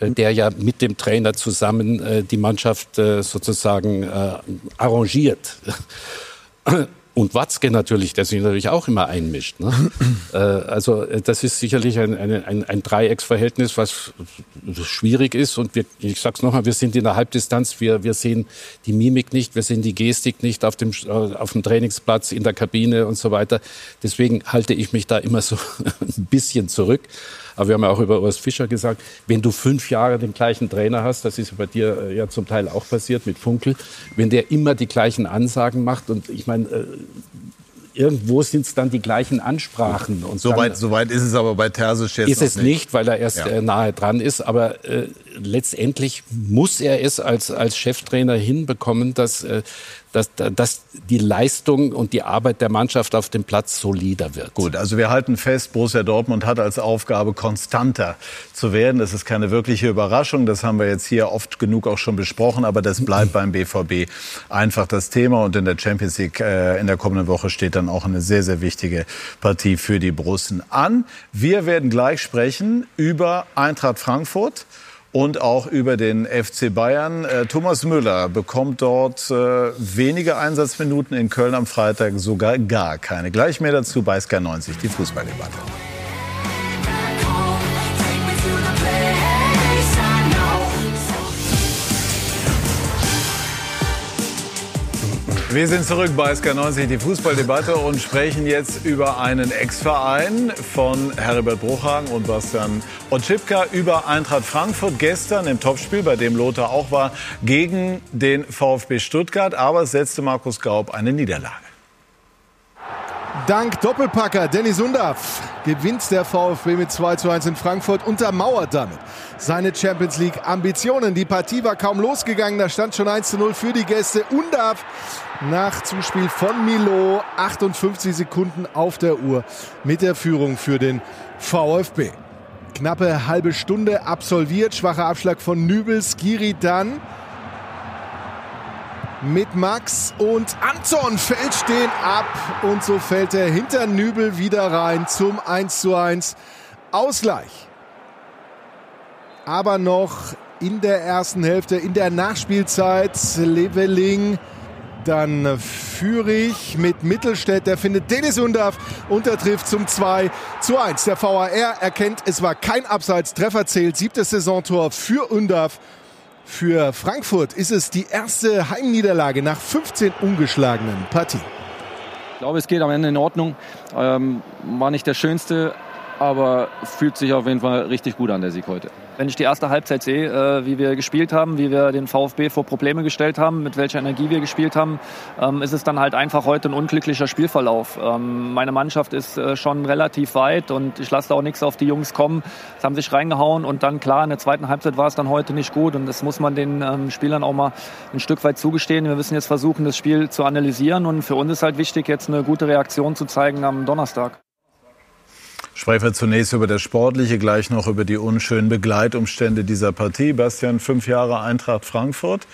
äh, der ja mit dem Trainer zusammen äh, die Mannschaft äh, sozusagen arrangiert. Und Watzke natürlich, der sich natürlich auch immer einmischt. Ne? äh, also äh, das ist sicherlich ein, ein, ein, Dreiecksverhältnis, was schwierig ist. Und wir, ich sage es nochmal, wir sind in der Halbdistanz. Wir, wir sehen die Mimik nicht, wir sehen die Gestik nicht auf dem, äh, auf dem Trainingsplatz, in der Kabine und so weiter. Deswegen halte ich mich da immer so ein bisschen zurück. Aber wir haben ja auch über Urs Fischer gesagt, wenn du fünf Jahre den gleichen Trainer hast, das ist bei dir äh, ja zum Teil auch passiert mit Funkel, wenn der immer die gleichen Ansagen macht und ich meine, äh, irgendwo sind es dann die gleichen Ansprachen. Und So weit, so weit ist es aber bei Terzic jetzt ist es nicht, weil er erst Ja. äh, nahe dran ist. Aber äh, letztendlich muss er es als, als Cheftrainer hinbekommen, dass, äh, dass, dass die Leistung und die Arbeit der Mannschaft auf dem Platz solider wird. Gut, also wir halten fest, Borussia Dortmund hat als Aufgabe, konstanter zu werden. Das ist keine wirkliche Überraschung. Das haben wir jetzt hier oft genug auch schon besprochen. Aber das bleibt beim BVB einfach das Thema. Und in der Champions League äh, in der kommenden Woche steht dann auch eine sehr, sehr wichtige Partie für die Borussen an. Wir werden gleich sprechen über Eintracht Frankfurt. Und auch über den FC Bayern. Äh, Thomas Müller bekommt dort äh, wenige Einsatzminuten in Köln am Freitag, sogar gar keine. Gleich mehr dazu bei Sky 90, die Fußballdebatte. Wir sind zurück bei SK90, die Fußballdebatte und sprechen jetzt über einen Ex-Verein von Heribert Bruchhagen und Bastian Otschipka über Eintracht Frankfurt gestern im Topspiel, bei dem Lothar auch war, gegen den VfB Stuttgart. Aber es setzte Markus Gaub eine Niederlage. Dank Doppelpacker Dennis Undaff gewinnt der VfB mit 2 zu 1 in Frankfurt, untermauert damit seine Champions League Ambitionen. Die Partie war kaum losgegangen, da stand schon 1 zu 0 für die Gäste. Undaff nach Zuspiel von Milo, 58 Sekunden auf der Uhr mit der Führung für den VfB. Knappe halbe Stunde absolviert, schwacher Abschlag von Nübel, Skiri dann mit Max und Anton fällt den ab und so fällt er hinter Nübel wieder rein zum 1 zu 1 Ausgleich. Aber noch in der ersten Hälfte, in der Nachspielzeit, Leveling, dann Führig mit Mittelstädt, der findet Dennis Undaff und er trifft zum 2 zu 1. Der VAR erkennt, es war kein Abseits, Treffer zählt, siebtes Saisontor für Undaff. Für Frankfurt ist es die erste Heimniederlage nach 15 ungeschlagenen Partien. Ich glaube, es geht am Ende in Ordnung. Ähm, war nicht der schönste aber fühlt sich auf jeden Fall richtig gut an, der Sieg heute. Wenn ich die erste Halbzeit sehe, äh, wie wir gespielt haben, wie wir den VfB vor Probleme gestellt haben, mit welcher Energie wir gespielt haben, ähm, ist es dann halt einfach heute ein unglücklicher Spielverlauf. Ähm, meine Mannschaft ist äh, schon relativ weit und ich lasse da auch nichts auf die Jungs kommen. Sie haben sich reingehauen und dann klar, in der zweiten Halbzeit war es dann heute nicht gut und das muss man den ähm, Spielern auch mal ein Stück weit zugestehen. Wir müssen jetzt versuchen, das Spiel zu analysieren und für uns ist halt wichtig, jetzt eine gute Reaktion zu zeigen am Donnerstag. Sprechen wir zunächst über das Sportliche, gleich noch über die unschönen Begleitumstände dieser Partie. Bastian, fünf Jahre Eintracht Frankfurt.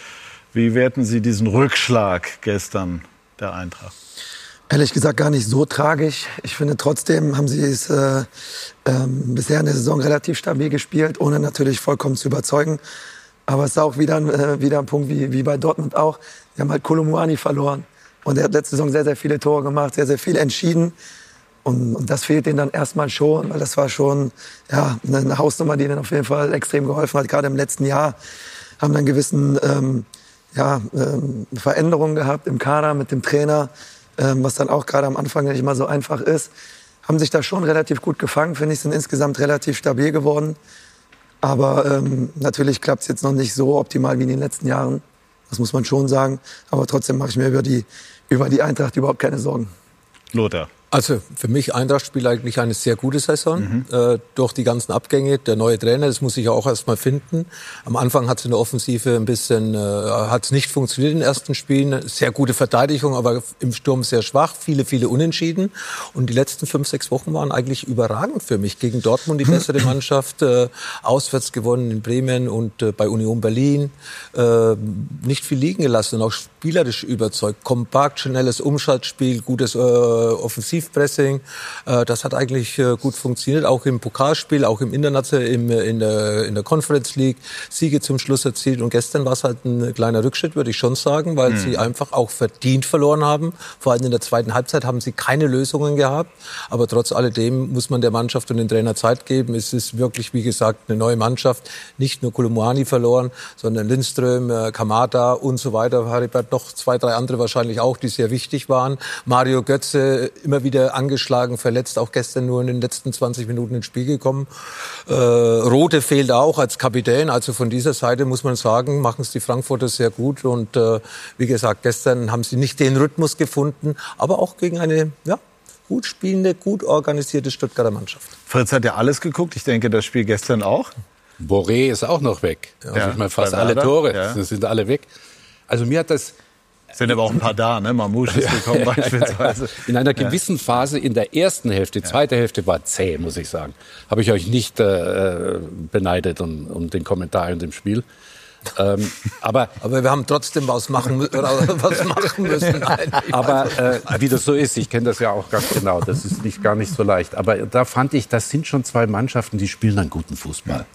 Wie werten Sie diesen Rückschlag gestern der Eintracht? Ehrlich gesagt gar nicht so tragisch. Ich finde trotzdem haben sie es äh, ähm, bisher in der Saison relativ stabil gespielt, ohne natürlich vollkommen zu überzeugen. Aber es ist auch wieder, äh, wieder ein Punkt wie, wie bei Dortmund auch. Wir haben halt Kolumuani verloren. Und er hat letzte Saison sehr, sehr viele Tore gemacht, sehr, sehr viel entschieden. Und, und das fehlt ihnen dann erstmal schon, weil das war schon ja, eine Hausnummer, die ihnen auf jeden Fall extrem geholfen hat. Gerade im letzten Jahr haben dann gewissen ähm, ja, ähm, Veränderungen gehabt im Kader mit dem Trainer, ähm, was dann auch gerade am Anfang nicht immer so einfach ist. Haben sich da schon relativ gut gefangen, finde ich, sind insgesamt relativ stabil geworden. Aber ähm, natürlich klappt es jetzt noch nicht so optimal wie in den letzten Jahren. Das muss man schon sagen. Aber trotzdem mache ich mir über die, über die Eintracht überhaupt keine Sorgen. Lothar. Also für mich Eintracht spielt eigentlich eine sehr gute Saison mhm. äh, durch die ganzen Abgänge. Der neue Trainer, das muss ich auch erstmal finden. Am Anfang hat es in der Offensive ein bisschen, äh, hat es nicht funktioniert in den ersten Spielen. Sehr gute Verteidigung, aber im Sturm sehr schwach. Viele, viele Unentschieden. Und die letzten fünf, sechs Wochen waren eigentlich überragend für mich. Gegen Dortmund die bessere Mannschaft, äh, auswärts gewonnen in Bremen und äh, bei Union Berlin. Äh, nicht viel liegen gelassen und auch spielerisch überzeugt. Kompakt, schnelles Umschaltspiel, gutes äh, Offensiv Tiefpressing. Äh, das hat eigentlich äh, gut funktioniert, auch im Pokalspiel, auch im International, im, in, der, in der Conference League Siege zum Schluss erzielt. Und gestern war es halt ein kleiner Rückschritt, würde ich schon sagen, weil mhm. sie einfach auch verdient verloren haben. Vor allem in der zweiten Halbzeit haben sie keine Lösungen gehabt. Aber trotz alledem muss man der Mannschaft und den Trainer Zeit geben. Es ist wirklich, wie gesagt, eine neue Mannschaft. Nicht nur Kolumuani verloren, sondern Lindström, äh, Kamada und so weiter. Haribert noch zwei, drei andere wahrscheinlich auch, die sehr wichtig waren. Mario Götze immer wieder wieder angeschlagen, verletzt, auch gestern nur in den letzten 20 Minuten ins Spiel gekommen. Äh, Rote fehlt auch als Kapitän, also von dieser Seite muss man sagen, machen es die Frankfurter sehr gut und äh, wie gesagt, gestern haben sie nicht den Rhythmus gefunden, aber auch gegen eine, ja, gut spielende, gut organisierte Stuttgarter Mannschaft. Fritz hat ja alles geguckt, ich denke das Spiel gestern auch. Boré ist auch noch weg. Also ja, ich meine, fast alle Tore ja. sind alle weg. Also mir hat das sind aber auch ein paar da, ne? Mamouche ist gekommen beispielsweise. In einer gewissen Phase in der ersten Hälfte, die zweite Hälfte war zäh, muss ich sagen. Habe ich euch nicht äh, beneidet um, um den Kommentar in dem Spiel. Ähm, aber, aber wir haben trotzdem was machen, was machen müssen. Nein, aber äh, wie das so ist, ich kenne das ja auch ganz genau, das ist nicht, gar nicht so leicht. Aber da fand ich, das sind schon zwei Mannschaften, die spielen einen guten Fußball.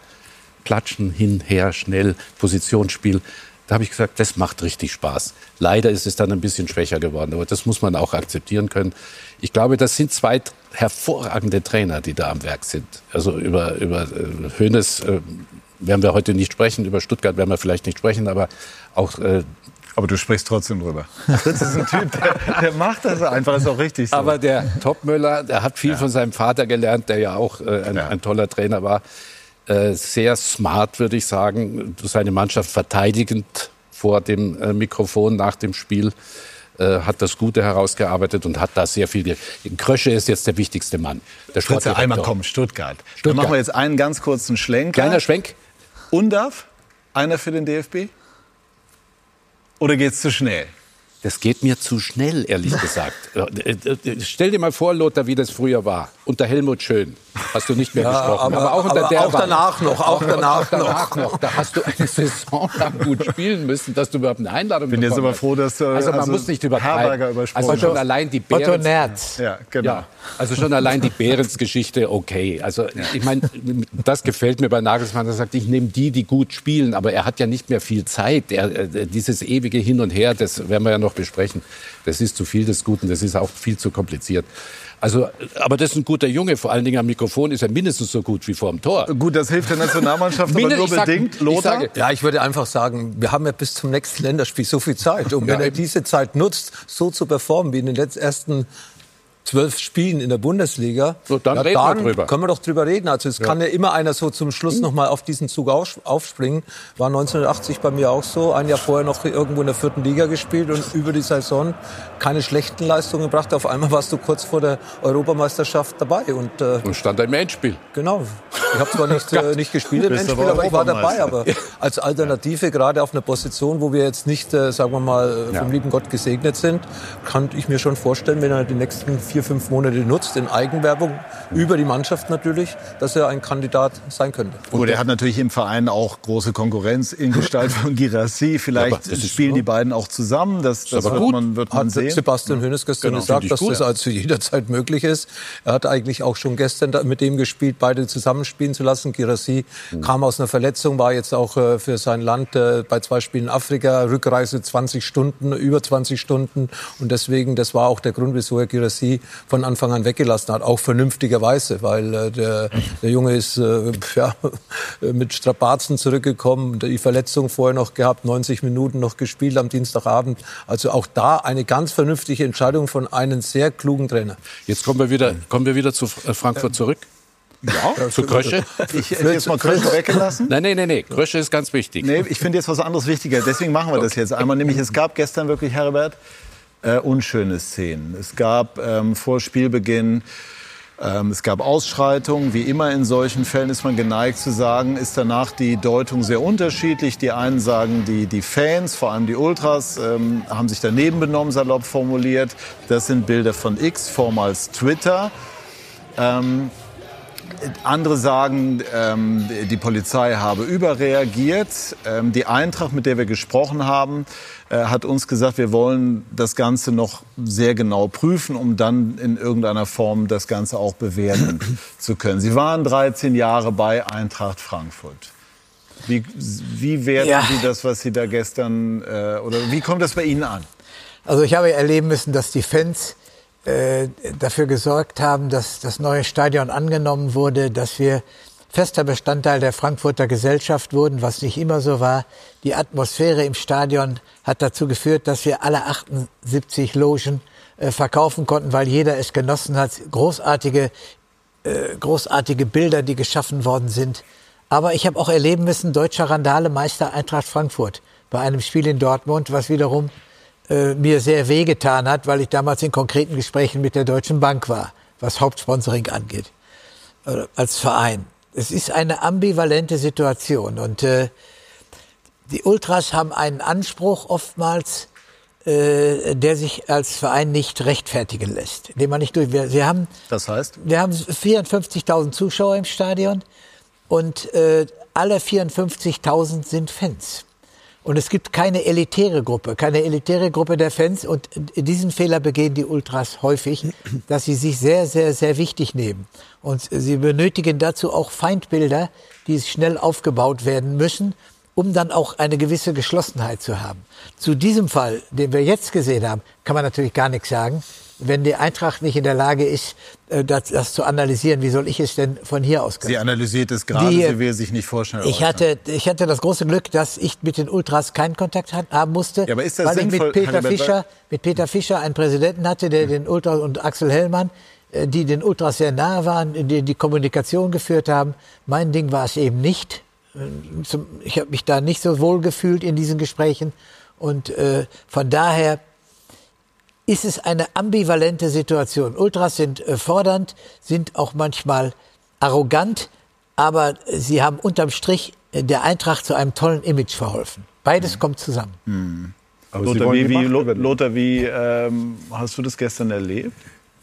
Klatschen hin, her, schnell, Positionsspiel. Da habe ich gesagt, das macht richtig Spaß. Leider ist es dann ein bisschen schwächer geworden, aber das muss man auch akzeptieren können. Ich glaube, das sind zwei hervorragende Trainer, die da am Werk sind. Also über, über äh, Hoeneß äh, werden wir heute nicht sprechen, über Stuttgart werden wir vielleicht nicht sprechen, aber auch äh, aber du sprichst trotzdem drüber. Das ist ein Typ, der, der macht das einfach, ist auch richtig so. Aber der Topmüller, der hat viel ja. von seinem Vater gelernt, der ja auch äh, ein, ja. ein, toller Trainer war. Äh, sehr smart, würde ich sagen, seine Mannschaft verteidigend vor dem äh, Mikrofon nach dem Spiel äh, hat das Gute herausgearbeitet und hat da sehr viel. Krösche ist jetzt der wichtigste Mann. Der Fritze, einmal kommen, Stuttgart. Stuttgart. Dann machen wir jetzt einen ganz kurzen Schlenk. Kleiner Schwenk. Undarf? Einer für den DFB? Oder geht's zu schnell? Das geht mir zu schnell, ehrlich gesagt. Stell dir mal vor, Lothar, wie das früher war. Unter Helmut Schön hast du nicht mehr ja, gesprochen. Aber, aber auch, unter aber der auch danach noch. Auch danach, auch danach noch. Da hast du eine Saison lang gut spielen müssen, dass du überhaupt eine Einladung bin bekommen hast. Ich bin jetzt aber froh, dass du... Also man also muss nicht übertreiben. Also schon allein die Behrens... Otto Nerz. Ja, genau. Ja, also schon allein die Behrens-Geschichte, okay. Also ich meine, das gefällt mir bei Nagelsmann. Er sagt, ich nehme die, die gut spielen. Aber er hat ja nicht mehr viel Zeit. Er, äh, dieses ewige Hin und Her, das werden wir ja noch besprechen. Das ist zu viel des Guten. Das ist auch viel zu kompliziert. Also, aber das ist ein guter Junge. Vor allen Dingen am Mikrofon ist er mindestens so gut wie vor dem Tor. Gut, das hilft der Nationalmannschaft aber nur bedingt. Lothar? Ich ja, ich würde einfach sagen, wir haben ja bis zum nächsten Länderspiel so viel Zeit. Und wenn ja, er diese Zeit nutzt, so zu performen wie in den letzten zwölf Spielen in der Bundesliga, so, dann, ja, reden dann wir drüber. können wir doch drüber reden. Also es ja. kann ja immer einer so zum Schluss noch mal auf diesen Zug aufspringen. War 1980 bei mir auch so. Ein Jahr vorher noch irgendwo in der vierten Liga gespielt und über die Saison keine schlechten Leistungen gebracht. Auf einmal warst du kurz vor der Europameisterschaft dabei und, äh, und stand im Endspiel. Genau. Ich habe zwar nicht, äh, nicht gespielt im Endspiel, aber, aber ich war dabei. Aber als Alternative gerade auf einer Position, wo wir jetzt nicht, äh, sagen wir mal, äh, vom ja. lieben Gott gesegnet sind, kann ich mir schon vorstellen, wenn er die nächsten vier, fünf Monate nutzt, in Eigenwerbung, über die Mannschaft natürlich, dass er ein Kandidat sein könnte. Gut, er hat natürlich im Verein auch große Konkurrenz in Gestalt von Girassi. Vielleicht ja, spielen die beiden auch zusammen. Das, das wird, gut. man, wird man hat sehen. Sebastian Hönes gestern genau. gesagt, dass gut, das also jederzeit möglich ist. Er hat eigentlich auch schon gestern mit dem gespielt, beide zusammenspielen zu lassen. Girassi mhm. kam aus einer Verletzung, war jetzt auch äh, für sein Land äh, bei zwei Spielen in Afrika, Rückreise 20 Stunden, über 20 Stunden. Und deswegen, das war auch der Grund, wieso er Girassi von Anfang an weggelassen hat, auch vernünftigerweise, weil äh, der, der Junge ist äh, ja, mit Strapazen zurückgekommen, die Verletzung vorher noch gehabt, 90 Minuten noch gespielt am Dienstagabend. Also auch da eine ganz vernünftige Entscheidung von einem sehr klugen Trainer. Jetzt kommen wir wieder, kommen wir wieder zu äh, Frankfurt zurück. Ja, zu Krösche. Ich hätte jetzt mal Krösche weggelassen. Nein, nein, nein, nein. Krösche ist ganz wichtig. Nee, ich finde jetzt was anderes wichtiger. Deswegen machen wir okay. das jetzt einmal. Nämlich, es gab gestern wirklich, Herbert, äh, unschöne Szenen. Es gab ähm, vor Spielbeginn ähm, es gab Ausschreitungen. Wie immer in solchen Fällen ist man geneigt zu sagen, ist danach die Deutung sehr unterschiedlich. Die einen sagen, die, die Fans, vor allem die Ultras, ähm, haben sich daneben benommen, salopp formuliert. Das sind Bilder von X, vormals Twitter. Ähm, andere sagen, ähm, die Polizei habe überreagiert. Ähm, die Eintracht, mit der wir gesprochen haben, äh, hat uns gesagt, wir wollen das Ganze noch sehr genau prüfen, um dann in irgendeiner Form das Ganze auch bewerten zu können. Sie waren 13 Jahre bei Eintracht Frankfurt. Wie, wie werten ja. Sie das, was Sie da gestern, äh, oder wie kommt das bei Ihnen an? Also ich habe erleben müssen, dass die Fans äh, dafür gesorgt haben, dass das neue Stadion angenommen wurde, dass wir fester Bestandteil der Frankfurter Gesellschaft wurden, was nicht immer so war. Die Atmosphäre im Stadion hat dazu geführt, dass wir alle 78 Logen äh, verkaufen konnten, weil jeder es genossen hat. Großartige, äh, großartige Bilder, die geschaffen worden sind. Aber ich habe auch erleben müssen, deutscher Randale-Meister Eintracht Frankfurt bei einem Spiel in Dortmund, was wiederum äh, mir sehr wehgetan hat, weil ich damals in konkreten Gesprächen mit der Deutschen Bank war, was Hauptsponsoring angeht, äh, als Verein. Es ist eine ambivalente Situation und äh, die Ultras haben einen Anspruch oftmals, äh, der sich als Verein nicht rechtfertigen lässt, den man nicht durch. Wir, wir haben, das heißt, wir haben 54.000 Zuschauer im Stadion und äh, alle 54.000 sind Fans. Und es gibt keine elitäre Gruppe, keine elitäre Gruppe der Fans. Und diesen Fehler begehen die Ultras häufig, dass sie sich sehr, sehr, sehr wichtig nehmen. Und sie benötigen dazu auch Feindbilder, die schnell aufgebaut werden müssen, um dann auch eine gewisse Geschlossenheit zu haben. Zu diesem Fall, den wir jetzt gesehen haben, kann man natürlich gar nichts sagen wenn die Eintracht nicht in der Lage ist, äh, das, das, zu analysieren, wie soll ich es denn von hier aus können? Sie analysiert es gerade, die, sie will sich nicht vorstellen. Ich hatte, ich hatte das große Glück, dass ich mit den Ultras keinen Kontakt haben musste, ja, aber ist das weil sinnvoll, ich mit Peter Fischer, mit Peter Fischer einen Präsidenten hatte, der den Ultras und Axel Hellmann, äh, die den Ultras sehr nahe waren, die die Kommunikation geführt haben. Mein Ding war es eben nicht. Äh, ich habe mich da nicht so wohl gefühlt in diesen Gesprächen und äh, von daher ist es eine ambivalente Situation. Ultras sind äh, fordernd, sind auch manchmal arrogant, aber sie haben unterm Strich äh, der Eintracht zu einem tollen Image verholfen. Beides mhm. kommt zusammen. Mhm. Lothar, wie, wie, Lothar, wie ähm, hast du das gestern erlebt?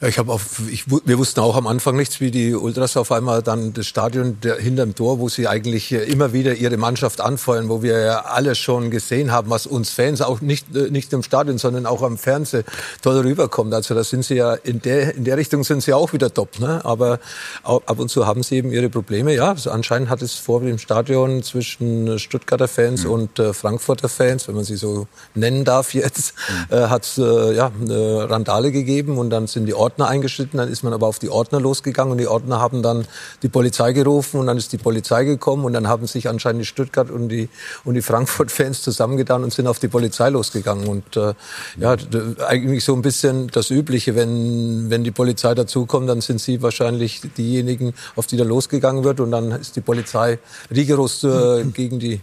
Ich habe auf, ich, wir wussten auch am Anfang nichts, wie die Ultras auf einmal dann das Stadion der, hinterm Tor, wo sie eigentlich immer wieder ihre Mannschaft anfeuern, wo wir ja alle schon gesehen haben, was uns Fans auch nicht äh, nicht im Stadion, sondern auch am Fernsehen toll rüberkommt. Also da sind sie ja in der in der Richtung sind sie auch wieder top, ne? Aber ab und zu haben sie eben ihre Probleme. Ja, also anscheinend hat es vor dem Stadion zwischen Stuttgarter Fans mhm. und äh, Frankfurter Fans, wenn man sie so nennen darf jetzt, mhm. äh, hat äh, ja eine Randale gegeben und dann sind die Ordner eingeschritten, dann ist man aber auf die Ordner losgegangen und die Ordner haben dann die Polizei gerufen und dann ist die Polizei gekommen und dann haben sich anscheinend die Stuttgart und die, und die Frankfurt-Fans zusammengetan und sind auf die Polizei losgegangen. Und äh, ja, eigentlich so ein bisschen das Übliche, wenn, wenn die Polizei dazukommt, dann sind sie wahrscheinlich diejenigen, auf die da losgegangen wird und dann ist die Polizei rigoros äh, gegen die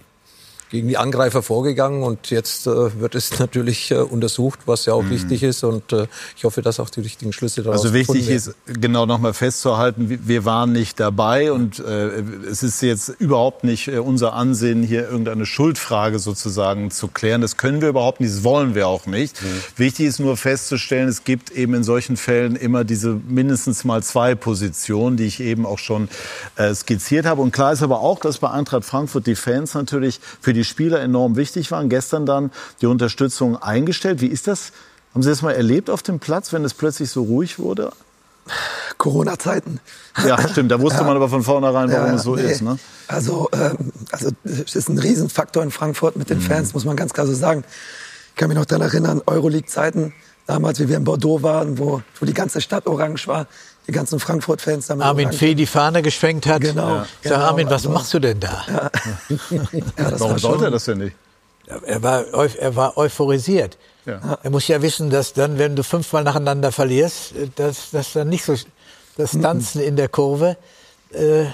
gegen die Angreifer vorgegangen und jetzt äh, wird es natürlich äh, untersucht, was ja auch mhm. wichtig ist und äh, ich hoffe, dass auch die richtigen Schlüsse daraus Also wichtig ist genau nochmal festzuhalten, wir waren nicht dabei und äh, es ist jetzt überhaupt nicht äh, unser Ansehen, hier irgendeine Schuldfrage sozusagen zu klären. Das können wir überhaupt nicht, das wollen wir auch nicht. Mhm. Wichtig ist nur festzustellen, es gibt eben in solchen Fällen immer diese mindestens mal zwei Positionen, die ich eben auch schon äh, skizziert habe. Und klar ist aber auch, dass bei Eintracht Frankfurt die Fans natürlich für die die Spieler enorm wichtig waren. Gestern dann die Unterstützung eingestellt. Wie ist das? Haben Sie das mal erlebt auf dem Platz, wenn es plötzlich so ruhig wurde? Corona-Zeiten. Ja, stimmt. Da wusste ja. man aber von vornherein, warum ja, es so nee. ist. Ne? Also, ähm, also, es ist ein Riesenfaktor in Frankfurt mit den mhm. Fans, muss man ganz klar so sagen. Ich kann mich noch daran erinnern, Euroleague-Zeiten, damals, wie wir in Bordeaux waren, wo, wo die ganze Stadt orange war die ganzen Frankfurt-Fans damit. Armin Fee die Fahne geschwenkt hat. Genau. Ja. Sag, genau, Armin, was also, machst du denn da? Ja. ja, Warum sollte er das denn nicht? Er war, er war euphorisiert. Ja. Er muss ja wissen, dass dann, wenn du fünfmal nacheinander verlierst, dass, dass dann nicht so das Tanzen in der Kurve äh,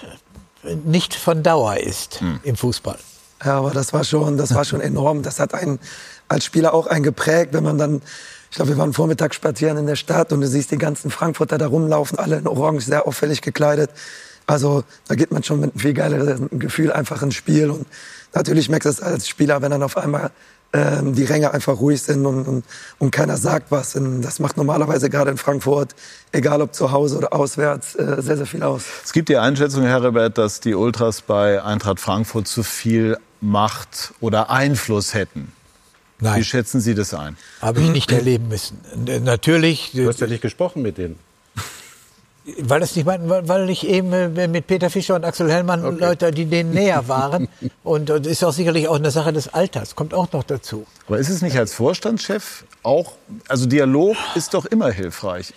nicht von Dauer ist mhm. im Fußball. Ja, aber das war schon, das war schon enorm. Das hat einen als Spieler auch einen geprägt, wenn man dann ich glaube, wir waren Vormittag spazieren in der Stadt und du siehst die ganzen Frankfurter da rumlaufen, alle in Orange, sehr auffällig gekleidet. Also da geht man schon mit einem viel geileren Gefühl einfach ins Spiel. Und natürlich merkst du es als Spieler, wenn dann auf einmal ähm, die Ränge einfach ruhig sind und, und, und keiner sagt was. Und das macht normalerweise gerade in Frankfurt, egal ob zu Hause oder auswärts, äh, sehr, sehr viel aus. Es gibt die Einschätzung, Herr Rebert, dass die Ultras bei Eintracht Frankfurt zu viel Macht oder Einfluss hätten. Nein. Wie schätzen Sie das ein? Habe ich nicht erleben müssen. Natürlich. Du hast ja nicht gesprochen mit denen. Weil, das nicht, weil ich eben äh, mit Peter Fischer und Axel Hellmann okay. Leute, die denen näher waren. und das ist auch sicherlich auch eine Sache des Alters, kommt auch noch dazu. Aber ist es nicht als Vorstandschef auch, also Dialog ist doch immer hilfreich.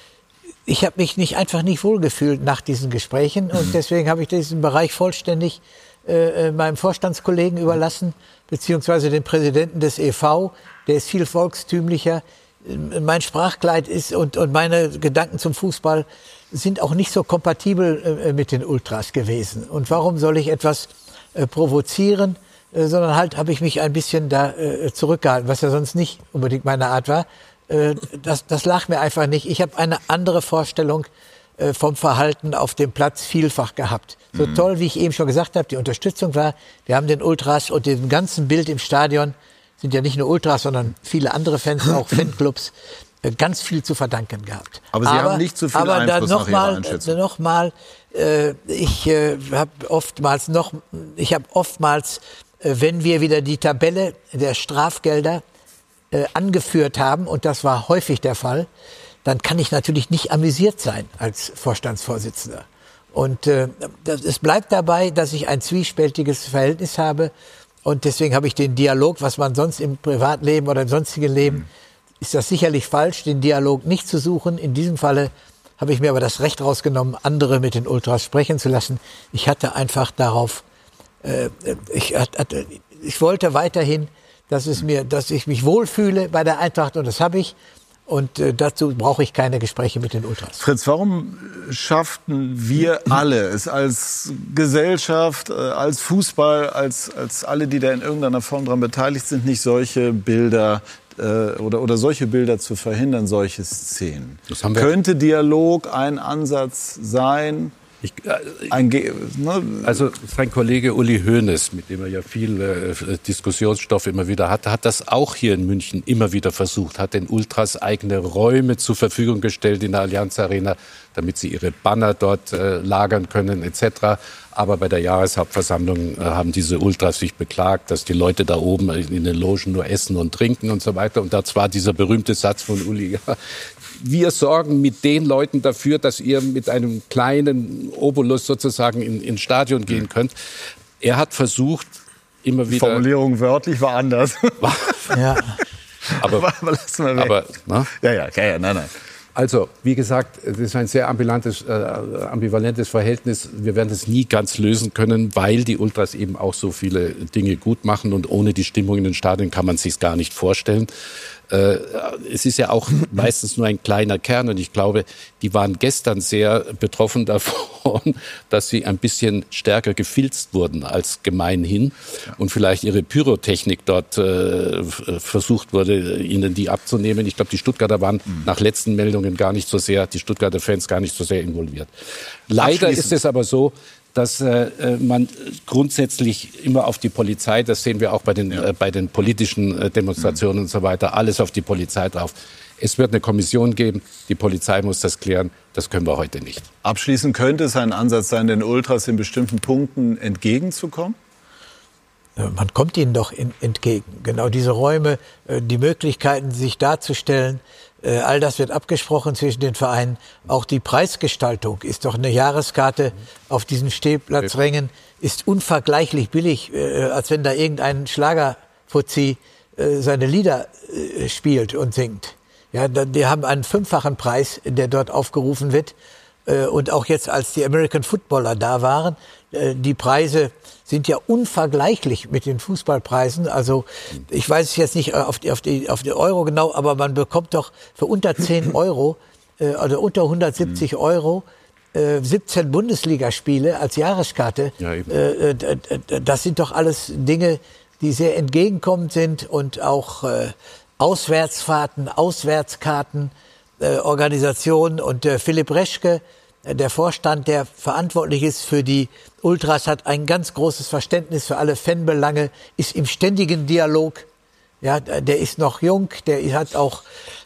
Ich habe mich nicht einfach nicht wohlgefühlt nach diesen Gesprächen und mhm. deswegen habe ich diesen Bereich vollständig äh, äh, meinem Vorstandskollegen überlassen, beziehungsweise dem Präsidenten des EV. Der ist viel volkstümlicher. Mein Sprachkleid ist und, und meine Gedanken zum Fußball sind auch nicht so kompatibel äh, mit den Ultras gewesen. Und warum soll ich etwas äh, provozieren? Äh, sondern halt habe ich mich ein bisschen da zurückgehalten, was ja sonst nicht unbedingt meine Art war. Das, das lag mir einfach nicht. Ich habe eine andere Vorstellung vom Verhalten auf dem Platz vielfach gehabt. So mhm. toll, wie ich eben schon gesagt habe, die Unterstützung war. Wir haben den Ultras und dem ganzen Bild im Stadion, sind ja nicht nur Ultras, sondern viele andere Fans, auch Fanclubs, äh, ganz viel zu verdanken gehabt. Aber Sie aber, haben nicht zu viel aber Einfluss noch mal, noch mal, äh, ich äh, habe oftmals noch, ich habe oftmals, äh, wenn wir wieder die Tabelle der Strafgelder äh, angeführt haben, und das war häufig der Fall, dann kann ich natürlich nicht amüsiert sein als Vorstandsvorsitzender. Und äh, das, es bleibt dabei, dass ich ein zwiespältiges Verhältnis habe. Und deswegen habe ich den Dialog, was man sonst im Privatleben oder im sonstigen Leben, mhm. ist das sicherlich falsch, den Dialog nicht zu suchen. In diesem Falle habe ich mir aber das Recht rausgenommen, andere mit den Ultras sprechen zu lassen. Ich hatte einfach darauf, äh, ich, hatte, ich wollte weiterhin, dass es mir, dass ich mich wohlfühle bei der Eintracht und das habe ich. Und äh, dazu brauche ich keine Gespräche mit den Ultras. Fritz, warum schafften wir alle es als Gesellschaft, äh, als Fußball, als, als alle, die da in irgendeiner Form daran beteiligt sind, nicht solche Bilder äh, oder, oder solche Bilder zu verhindern, solche Szenen? Könnte Dialog ein Ansatz sein? Ich, äh, ne? Also sein Kollege Uli Hoeneß, mit dem er ja viel äh, Diskussionsstoff immer wieder hatte, hat das auch hier in München immer wieder versucht, hat den Ultras eigene Räume zur Verfügung gestellt in der Allianz Arena, damit sie ihre Banner dort äh, lagern können etc. Aber bei der Jahreshauptversammlung äh, haben diese Ultras sich beklagt, dass die Leute da oben in den Logen nur essen und trinken und so weiter. Und das war dieser berühmte Satz von Uli, ja, wir sorgen mit den Leuten dafür, dass ihr mit einem kleinen Obolus sozusagen in, ins Stadion gehen könnt. Er hat versucht, immer wieder. Die Formulierung wörtlich war anders. ja. Aber, aber lassen wir weg. Aber, ne? ja, ja, ja, ja, nein, nein. Also, wie gesagt, das ist ein sehr ambivalentes, äh, ambivalentes Verhältnis. Wir werden es nie ganz lösen können, weil die Ultras eben auch so viele Dinge gut machen und ohne die Stimmung in den Stadien kann man sich gar nicht vorstellen. Äh, es ist ja auch meistens nur ein kleiner Kern und ich glaube, die waren gestern sehr betroffen davon, dass sie ein bisschen stärker gefilzt wurden als gemeinhin und vielleicht ihre Pyrotechnik dort äh, versucht wurde, ihnen die abzunehmen. Ich glaube, die Stuttgarter waren mhm. nach letzten Meldungen gar nicht so sehr, die Stuttgarter Fans gar nicht so sehr involviert. Leider ist es aber so, dass äh, äh, man grundsätzlich immer auf die Polizei, das sehen wir auch bei den, ja. äh, bei den politischen äh, Demonstrationen mhm. und so weiter, alles auf die Polizei drauf. Es wird eine Kommission geben, die Polizei muss das klären, das können wir heute nicht. Abschließend könnte es ein Ansatz sein, den Ultras in bestimmten Punkten entgegenzukommen? Man kommt ihnen doch entgegen. Genau diese Räume, äh, die Möglichkeiten, sich darzustellen, äh, all das wird abgesprochen zwischen den Vereinen. Auch die Preisgestaltung ist doch eine Jahreskarte auf diesen Stehplatzrängen ist unvergleichlich billig, äh, als wenn da irgendein Schlagerfuzzi äh, seine Lieder spielt und singt. Ja, die haben einen fünffachen Preis, der dort aufgerufen wird. Und auch jetzt, als die American Footballer da waren, die Preise sind ja unvergleichlich mit den Fußballpreisen. Also ich weiß es jetzt nicht auf die, auf die, auf die Euro genau, aber man bekommt doch für unter 10 Euro äh, oder unter 170 Euro äh, 17 Bundesligaspiele als Jahreskarte. Ja, äh, das sind doch alles Dinge, die sehr entgegenkommend sind und auch äh, Auswärtsfahrten, Auswärtskarten, äh, Organisationen und äh, Philipp Reschke, der Vorstand, der verantwortlich ist für die Ultras, hat ein ganz großes Verständnis für alle Fanbelange, ist im ständigen Dialog. Ja, der ist noch jung, der hat auch,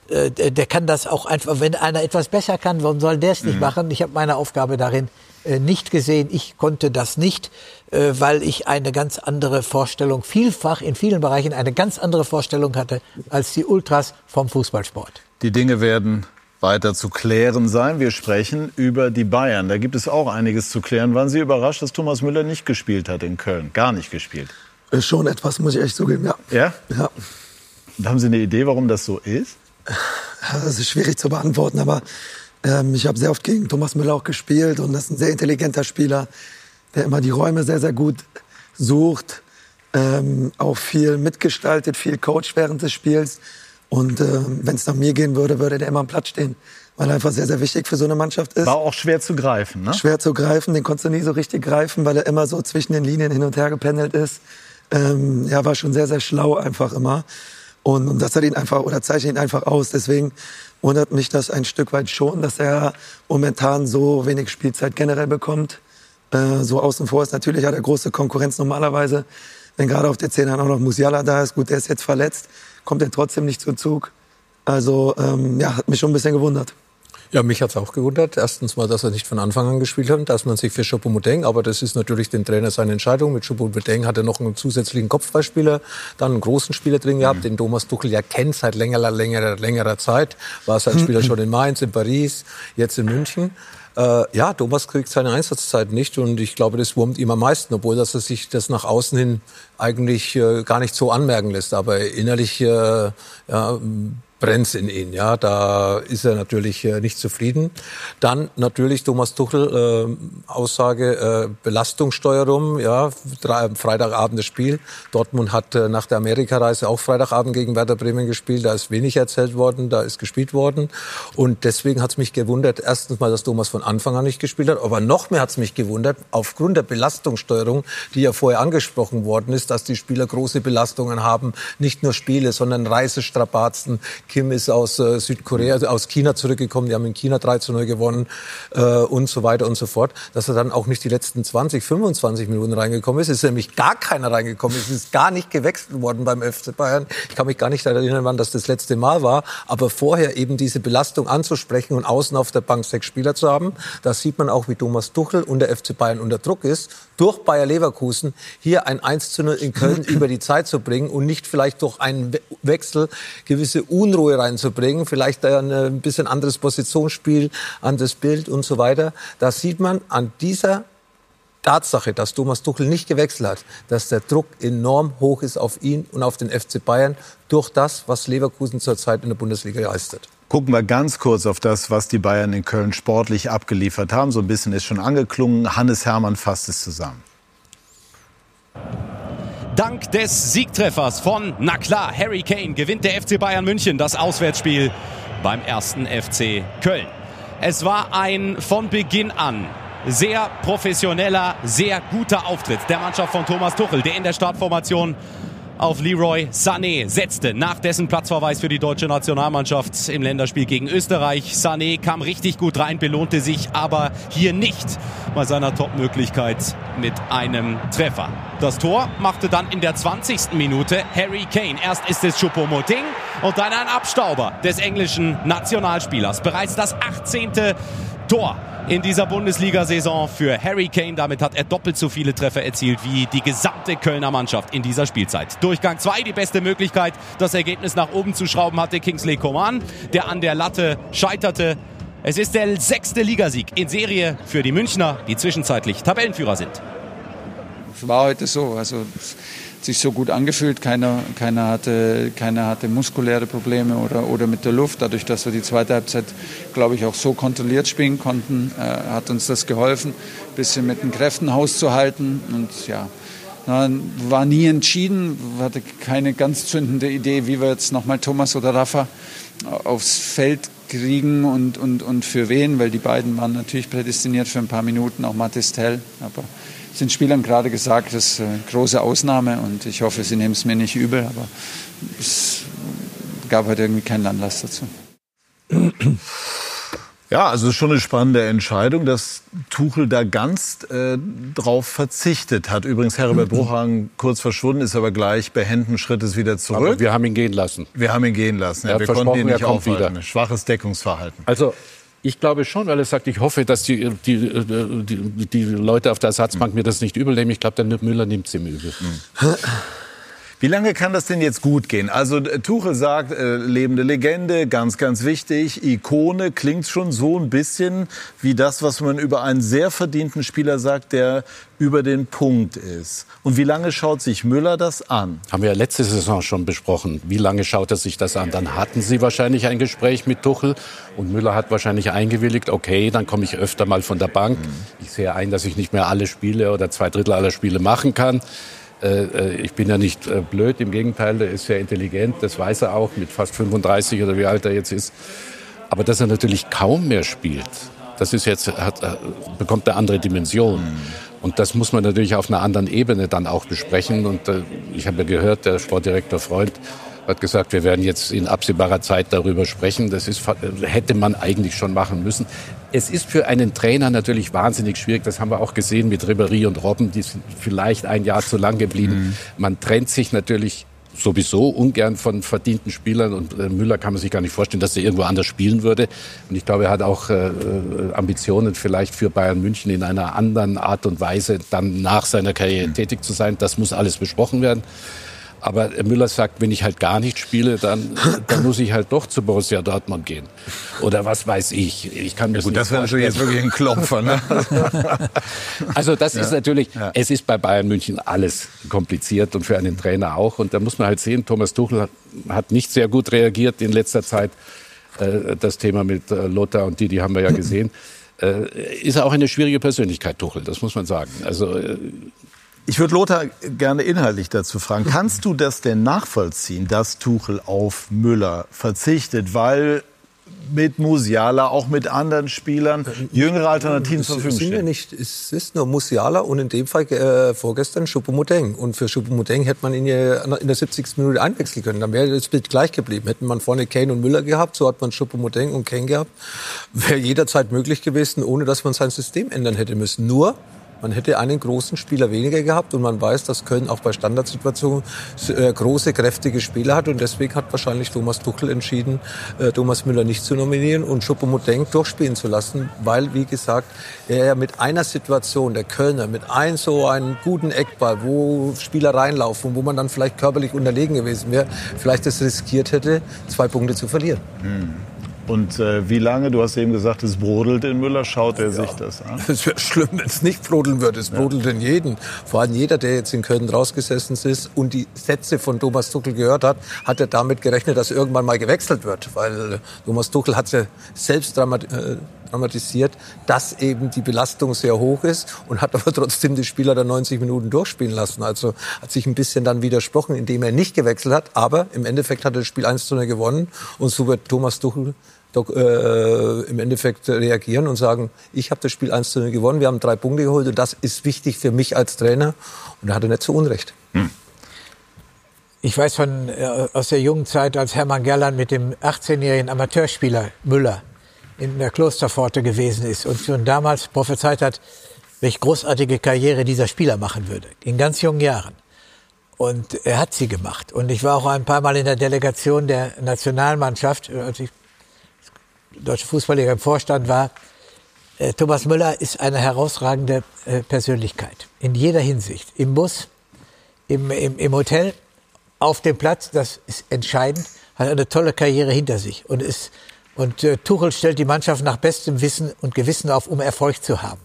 äh, der kann das auch einfach, wenn einer etwas besser kann, warum soll der es nicht mhm. machen? Ich habe meine Aufgabe darin äh, nicht gesehen. Ich konnte das nicht, äh, weil ich eine ganz andere Vorstellung, vielfach in vielen Bereichen eine ganz andere Vorstellung hatte als die Ultras vom Fußballsport. Die Dinge werden weiter zu klären sein. Wir sprechen über die Bayern. Da gibt es auch einiges zu klären. Waren Sie überrascht, dass Thomas Müller nicht gespielt hat in Köln? Gar nicht gespielt? Ist schon etwas, muss ich echt zugeben, ja. Ja? Ja. Haben Sie eine Idee, warum das so ist? Das ist schwierig zu beantworten, aber ähm, ich habe sehr oft gegen Thomas Müller auch gespielt und das ist ein sehr intelligenter Spieler, der immer die Räume sehr, sehr gut sucht, ähm, auch viel mitgestaltet, viel Coach während des Spiels. Und äh, wenn es nach mir gehen würde, würde der immer am Platz stehen. Weil er einfach sehr, sehr wichtig für so eine Mannschaft ist. War auch schwer zu greifen, ne? Schwer zu greifen, den konntest du nie so richtig greifen, weil er immer so zwischen den Linien hin und her gependelt ist. Ähm, ja, war schon sehr, sehr schlau einfach immer. Und, und das hat ihn einfach, oder zeichnet ihn einfach aus. Deswegen wundert mich das ein Stück weit schon, dass er momentan so wenig Spielzeit generell bekommt. Äh, so außen vor ist natürlich hat er große Konkurrenz normalerweise. Wenn gerade auf der 10 auch noch Musiala da ist, gut, der ist jetzt verletzt kommt er trotzdem nicht zu Zug. Also ähm, ja, hat mich schon ein bisschen gewundert. Ja, mich hat's auch gewundert. Erstens mal, dass er nicht von Anfang an gespielt hat, dass man sich für Choupo-Moting, aber das ist natürlich den Trainer seine Entscheidung. Mit Choupo-Moting hat er noch einen zusätzlichen Kopfballspieler, dann einen großen Spieler drin gehabt, mhm. den Thomas Tuchel ja kennt seit längerer, längerer, längerer Zeit. War sein Spieler schon in Mainz, in Paris, jetzt in München. Äh, ja, Thomas kriegt seine Einsatzzeit nicht und ich glaube, das wurmt ihm am meisten, obwohl dass er sich das nach außen hin eigentlich äh, gar nicht so anmerken lässt. Aber innerlich äh, ja, brennt in ihn. Ja, da ist er natürlich äh, nicht zufrieden. Dann natürlich Thomas Tuchel äh, Aussage äh, Belastungssteuerung. Ja, drei, Freitagabend das Spiel. Dortmund hat äh, nach der Amerikareise auch Freitagabend gegen Werder Bremen gespielt. Da ist wenig erzählt worden, da ist gespielt worden. Und deswegen hat es mich gewundert. Erstens mal, dass Thomas von Anfang an nicht gespielt hat. Aber noch mehr hat es mich gewundert aufgrund der Belastungssteuerung, die ja vorher angesprochen worden ist, dass die Spieler große Belastungen haben, nicht nur Spiele, sondern Reisestrapazen Kim ist aus äh, Südkorea, also aus China zurückgekommen. Die haben in China 3 zu 0 gewonnen äh, und so weiter und so fort. Dass er dann auch nicht die letzten 20, 25 Minuten reingekommen ist. Es ist nämlich gar keiner reingekommen. Es ist gar nicht gewechselt worden beim FC Bayern. Ich kann mich gar nicht erinnern, wann das das letzte Mal war. Aber vorher eben diese Belastung anzusprechen und außen auf der Bank sechs Spieler zu haben, da sieht man auch, wie Thomas Tuchel und der FC Bayern unter Druck ist, durch Bayer Leverkusen hier ein 1 zu 0 in Köln über die Zeit zu bringen und nicht vielleicht durch einen Wechsel gewisse Unruhe Unruhe reinzubringen, vielleicht ein bisschen anderes Positionsspiel, anderes Bild und so weiter. Da sieht man an dieser Tatsache, dass Thomas Tuchel nicht gewechselt hat, dass der Druck enorm hoch ist auf ihn und auf den FC Bayern durch das, was Leverkusen zurzeit in der Bundesliga leistet. Gucken wir ganz kurz auf das, was die Bayern in Köln sportlich abgeliefert haben. So ein bisschen ist schon angeklungen. Hannes Hermann fasst es zusammen. Dank des Siegtreffers von, na klar, Harry Kane gewinnt der FC Bayern München das Auswärtsspiel beim ersten FC Köln. Es war ein von Beginn an sehr professioneller, sehr guter Auftritt der Mannschaft von Thomas Tuchel, der in der Startformation auf Leroy Sané setzte nach dessen Platzverweis für die deutsche Nationalmannschaft im Länderspiel gegen Österreich. Sané kam richtig gut rein, belohnte sich aber hier nicht bei seiner Topmöglichkeit mit einem Treffer. Das Tor machte dann in der 20. Minute Harry Kane. Erst ist es Choupo-Moting und dann ein Abstauber des englischen Nationalspielers. Bereits das 18. Tor in dieser Bundesliga-Saison für Harry Kane. Damit hat er doppelt so viele Treffer erzielt wie die gesamte Kölner Mannschaft in dieser Spielzeit. Durchgang 2, die beste Möglichkeit, das Ergebnis nach oben zu schrauben, hatte Kingsley Coman, der an der Latte scheiterte. Es ist der sechste Ligasieg in Serie für die Münchner, die zwischenzeitlich Tabellenführer sind. Es war heute so. Also sich so gut angefühlt. Keiner, keiner, hatte, keiner hatte muskuläre Probleme oder, oder mit der Luft. Dadurch, dass wir die zweite Halbzeit, glaube ich, auch so kontrolliert spielen konnten, äh, hat uns das geholfen, ein bisschen mit den Kräften hauszuhalten. Und ja, war nie entschieden, hatte keine ganz zündende Idee, wie wir jetzt nochmal Thomas oder Rafa aufs Feld kriegen und, und, und für wen, weil die beiden waren natürlich prädestiniert für ein paar Minuten, auch Mathis Tell. Aber sind Spielern gerade gesagt, das ist eine große Ausnahme und ich hoffe, sie nehmen es mir nicht übel, aber es gab heute irgendwie keinen Anlass dazu. Ja, also es ist schon eine spannende Entscheidung, dass Tuchel da ganz äh, drauf verzichtet hat. Übrigens, Herbert Bruchhagen kurz verschwunden, ist aber gleich behenden Schrittes wieder zurück. Aber wir haben ihn gehen lassen. Wir haben ihn gehen lassen. Ja, wir konnten ihn nicht aufhalten. Schwaches Deckungsverhalten. Also ich glaube schon, weil er sagt, ich hoffe, dass die, die, die, die Leute auf der Ersatzbank mir das nicht übel nehmen. Ich glaube, der Müller nimmt es ihm übel. Mhm. Wie lange kann das denn jetzt gut gehen? Also äh, Tuchel sagt, äh, lebende Legende, ganz, ganz wichtig. Ikone klingt schon so ein bisschen wie das, was man über einen sehr verdienten Spieler sagt, der über den Punkt ist. Und wie lange schaut sich Müller das an? Haben wir ja letzte Saison schon besprochen. Wie lange schaut er sich das an? Dann hatten Sie wahrscheinlich ein Gespräch mit Tuchel und Müller hat wahrscheinlich eingewilligt, okay, dann komme ich öfter mal von der Bank. Mhm. Ich sehe ein, dass ich nicht mehr alle Spiele oder zwei Drittel aller Spiele machen kann. Äh, äh, ich bin ja nicht äh, blöd, im Gegenteil, er ist sehr intelligent, das weiß er auch, mit fast 35 oder wie alt er jetzt ist. Aber dass er natürlich kaum mehr spielt, das ist jetzt, hat, bekommt eine andere Dimension. Und das muss man natürlich auf einer anderen Ebene dann auch besprechen. Und ich habe ja gehört, der Sportdirektor Freund hat gesagt, wir werden jetzt in absehbarer Zeit darüber sprechen. Das ist, hätte man eigentlich schon machen müssen. Es ist für einen Trainer natürlich wahnsinnig schwierig. Das haben wir auch gesehen mit Ribéry und Robben. Die sind vielleicht ein Jahr zu lang geblieben. Mhm. Man trennt sich natürlich sowieso ungern von verdienten Spielern und äh, Müller kann man sich gar nicht vorstellen, dass er irgendwo anders spielen würde. Und ich glaube, er hat auch äh, äh Ambitionen vielleicht für Bayern München in einer anderen Art und Weise dann nach seiner Karriere mhm. tätig zu sein. Das muss alles besprochen werden. Aber Müller sagt, wenn ich halt gar nicht spiele, dann, dann muss ich halt doch zu Borussia Dortmund gehen. Oder was weiß ich. Ich kann mir ja, gut, das wäre natürlich jetzt wirklich ein Klopfer. Ne? also das ja. ist natürlich, ja. es ist bei Bayern München alles kompliziert und für einen Trainer auch. Und da muss man halt sehen, Thomas Tuchel hat, hat nicht sehr gut reagiert in letzter Zeit. Äh, das Thema mit äh, Lothar und die, die haben wir ja gesehen. Äh, ist auch eine schwierige Persönlichkeit, Tuchel, das muss man sagen. Also ich würde Lothar gerne inhaltlich dazu fragen. Kannst du das denn nachvollziehen, dass Tuchel auf Müller verzichtet, weil mit Musiala, auch mit anderen Spielern jüngere Alternativen zur Verfügung stehen? Nicht, es ist nur Musiala und in dem Fall äh, vorgestern Choupo-Moting. Und für Choupo-Moting hätte man ihn ja in der 70. Minute einwechseln können. Dann wäre das Bild gleich geblieben. Hätten man vorne Kane und Müller gehabt, so hat man Choupo-Moting und Kane gehabt, wäre jederzeit möglich gewesen, ohne dass man sein System ändern hätte müssen. Nur man hätte einen großen Spieler weniger gehabt und man weiß, dass Köln auch bei Standardsituationen äh, große, kräftige Spieler hat und deswegen hat wahrscheinlich Thomas Tuchel entschieden, äh, Thomas Müller nicht zu nominieren und Schuppomoting durchspielen zu lassen, weil, wie gesagt, er mit einer Situation, der Kölner, mit einem so einen guten Eckball, wo Spieler reinlaufen, wo man dann vielleicht körperlich unterlegen gewesen wäre, vielleicht es riskiert hätte, zwei Punkte zu verlieren. Hm. Und äh, wie lange, du hast eben gesagt, es brodelt in Müller, schaut er ja. sich das an? Es wäre schlimm, wenn es nicht brodeln würde. Es brodelt ja. in jedem. Vor allem jeder, der jetzt in Köln rausgesessen ist und die Sätze von Thomas Tuchel gehört hat, hat er damit gerechnet, dass irgendwann mal gewechselt wird. Weil Thomas Tuchel hat ja selbst dramatisiert. Äh, dramatisiert, dass eben die Belastung sehr hoch ist und hat aber trotzdem die Spieler dann 90 Minuten durchspielen lassen. Also hat sich ein bisschen dann widersprochen, indem er nicht gewechselt hat. Aber im Endeffekt hat er das Spiel 1 zu 0 gewonnen und so wird Thomas Tuchel äh, im Endeffekt reagieren und sagen, ich habe das Spiel 1 zu 0 gewonnen, wir haben drei Punkte geholt und das ist wichtig für mich als Trainer. Und da hat er nicht so Unrecht. Hm. Ich weiß von, äh, aus der jungen Zeit, als Hermann Gerland mit dem 18-jährigen Amateurspieler Müller in der Klosterpforte gewesen ist und schon damals prophezeit hat, welche großartige Karriere dieser Spieler machen würde, in ganz jungen Jahren. Und er hat sie gemacht. Und ich war auch ein paar Mal in der Delegation der Nationalmannschaft, als ich Deutsche Fußballliga im Vorstand war. Äh, Thomas Müller ist eine herausragende äh, Persönlichkeit. In jeder Hinsicht. Im Bus, im, im, im Hotel, auf dem Platz, das ist entscheidend, hat eine tolle Karriere hinter sich und ist und äh, Tuchel stellt die Mannschaft nach bestem Wissen und Gewissen auf, um Erfolg zu haben.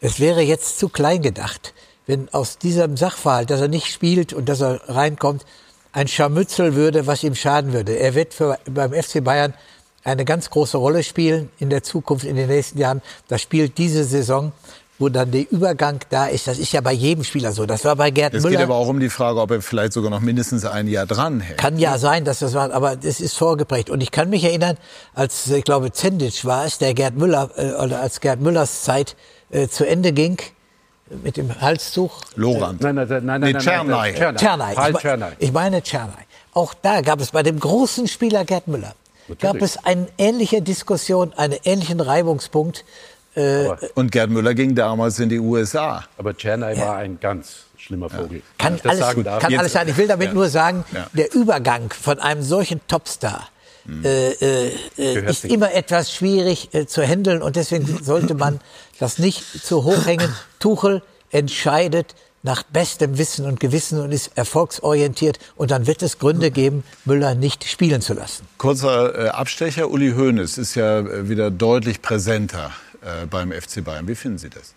Es wäre jetzt zu klein gedacht, wenn aus diesem Sachverhalt, dass er nicht spielt und dass er reinkommt, ein Scharmützel würde, was ihm schaden würde. Er wird für, beim FC Bayern eine ganz große Rolle spielen in der Zukunft, in den nächsten Jahren. Das spielt diese Saison wo dann der Übergang da ist. Das ist ja bei jedem Spieler so. Das war bei Gerd es Müller. Es geht aber auch um die Frage, ob er vielleicht sogar noch mindestens ein Jahr dran hält. Kann ja sein, dass das war, aber es ist vorgeprägt. Und ich kann mich erinnern, als ich glaube Zendic war es, der Gerd Müller äh, oder als Gerd Müllers Zeit äh, zu Ende ging mit dem Halstuch. Lorand. Nein, nein, nein, nein, nee, Czernay. Czernay. Czernay. Ich meine Czernay. Auch da gab es bei dem großen Spieler Gerd Müller Natürlich. gab es eine ähnliche Diskussion, einen ähnlichen Reibungspunkt äh, und Gerd Müller ging damals in die USA. Aber Czernay ja. war ein ganz schlimmer Vogel. Kann, alles, kann alles, sein. Ich will damit ja. nur sagen, ja. der Übergang von einem solchen Topstar hm. äh, äh, ist immer etwas schwierig äh, zu handeln und deswegen sollte man das nicht zu hoch hängen. Tuchel entscheidet nach bestem Wissen und Gewissen und ist erfolgsorientiert. Und dann wird es Gründe geben, Müller nicht spielen zu lassen. Kurzer äh, Abstecher. Uli Hoeneß ist ja äh, wieder deutlich präsenter äh, beim FC Bayern. Wie finden Sie das?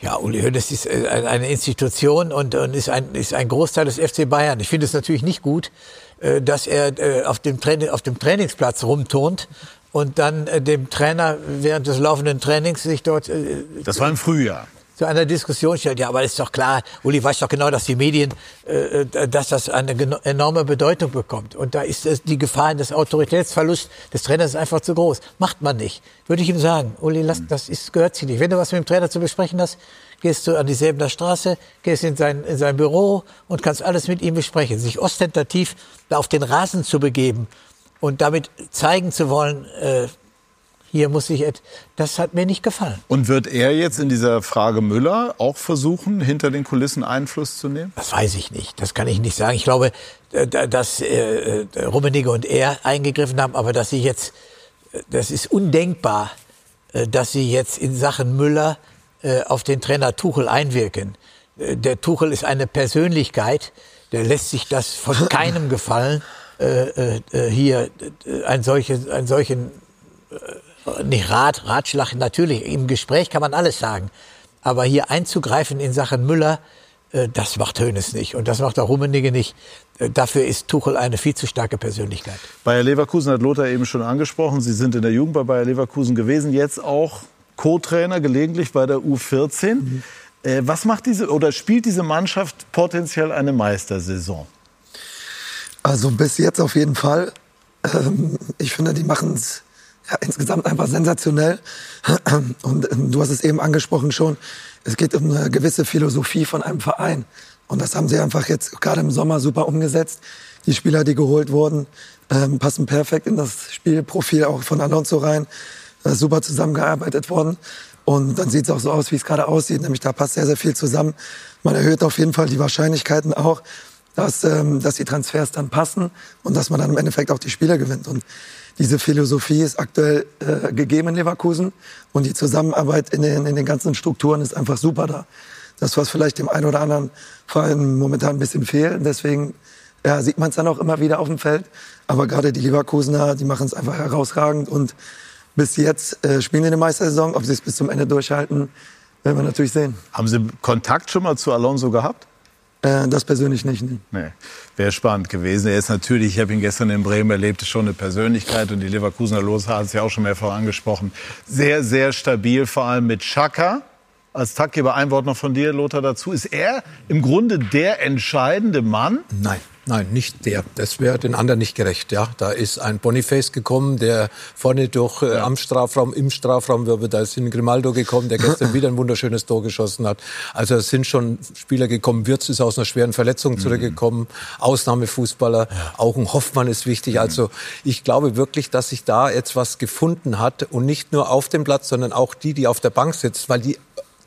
Ja, Uli Hoeneß ist eine Institution und, und ist, ein, ist ein Großteil des FC Bayern. Ich finde es natürlich nicht gut, dass er auf dem, Training, auf dem Trainingsplatz rumturnt und dann dem Trainer während des laufenden Trainings sich dort. Das war im Frühjahr zu einer Diskussion stellt. Ja, aber ist doch klar, Uli weiß doch genau, dass die Medien, äh, äh dass das eine enorme Bedeutung bekommt. Und da ist es die Gefahr des Autoritätsverlusts des Trainers einfach zu groß. Macht man nicht. Würde ich ihm sagen, Uli, lass, das ist, gehört sich nicht. Wenn du was mit dem Trainer zu besprechen hast, gehst du an die Säbener Straße, gehst in sein, in sein Büro und kannst alles mit ihm besprechen. Sich ostentativ auf den Rasen zu begeben und damit zeigen zu wollen, äh, hier muss ich, das hat mir nicht gefallen. Und wird er jetzt in dieser Frage Müller auch versuchen, hinter den Kulissen Einfluss zu nehmen? Das weiß ich nicht. Das kann ich nicht sagen. Ich glaube, äh, dass äh, Rummenigge und er eingegriffen haben, aber dass sie jetzt, äh, das ist undenkbar, äh, dass sie jetzt in Sachen Müller äh, auf den Trainer Tuchel einwirken. Äh, der Tuchel ist eine Persönlichkeit, der lässt sich das von keinem gefallen, äh, äh, hier äh, ein solches, einen solchen nicht Rat, Ratschlag, natürlich, im Gespräch kann man alles sagen. Aber hier einzugreifen in Sachen Müller, äh, das macht Hönes nicht und das macht auch Rummenigge nicht. Äh, dafür ist Tuchel eine viel zu starke Persönlichkeit. Bayer Leverkusen hat Lothar eben schon angesprochen. Sie sind in der Jugend bei Bayer Leverkusen gewesen, jetzt auch Co-Trainer gelegentlich bei der U14. Mhm. Äh, was macht diese oder spielt diese Mannschaft potenziell eine Meistersaison? Also bis jetzt auf jeden Fall. Ähm, ich finde, die machen es insgesamt einfach sensationell. Und ähm, du hast es eben angesprochen schon, es geht um eine gewisse Philosophie von einem Verein. Und das haben sie einfach jetzt gerade im Sommer super umgesetzt. Die Spieler, die geholt wurden, ähm, passen perfekt in das Spielprofil auch von Alonso rein. Da ist super zusammengearbeitet worden. Und dann sieht es auch so aus, wie es gerade aussieht. Nämlich da passt sehr, sehr viel zusammen. Man erhöht auf jeden Fall die Wahrscheinlichkeiten auch, dass, ähm, dass die Transfers dann passen und dass man dann im Endeffekt auch die Spieler gewinnt. Und diese Philosophie ist aktuell äh, gegeben in Leverkusen und die Zusammenarbeit in den, in den ganzen Strukturen ist einfach super da. Das, was vielleicht dem einen oder anderen vor allem momentan ein bisschen fehlt. Deswegen ja, sieht man es dann auch immer wieder auf dem Feld. Aber gerade die Leverkusener, die machen es einfach herausragend. Und bis jetzt äh, spielen sie eine Meistersaison. Ob sie es bis zum Ende durchhalten, werden wir natürlich sehen. Haben Sie Kontakt schon mal zu Alonso gehabt? Äh, das persönlich nicht. Nee. Nee. Wäre spannend gewesen. Er ist natürlich, ich habe ihn gestern in Bremen erlebt, ist schon eine Persönlichkeit und die Leverkusener Los hat es ja auch schon mehrfach angesprochen. Sehr, sehr stabil, vor allem mit Schaka. Als Taktgeber ein Wort noch von dir, Lothar, dazu. Ist er im Grunde der entscheidende Mann? Nein. Nein, nicht der. Das wäre den anderen nicht gerecht. Ja, da ist ein Boniface gekommen, der vorne durch äh, am Strafraum, im Strafraum. Da ist ein Grimaldo gekommen, der gestern wieder ein wunderschönes Tor geschossen hat. Also es sind schon Spieler gekommen. Wirtz ist aus einer schweren Verletzung zurückgekommen. Ausnahmefußballer. Auch ein Hoffmann ist wichtig. Also ich glaube wirklich, dass sich da jetzt was gefunden hat und nicht nur auf dem Platz, sondern auch die, die auf der Bank sitzen, weil die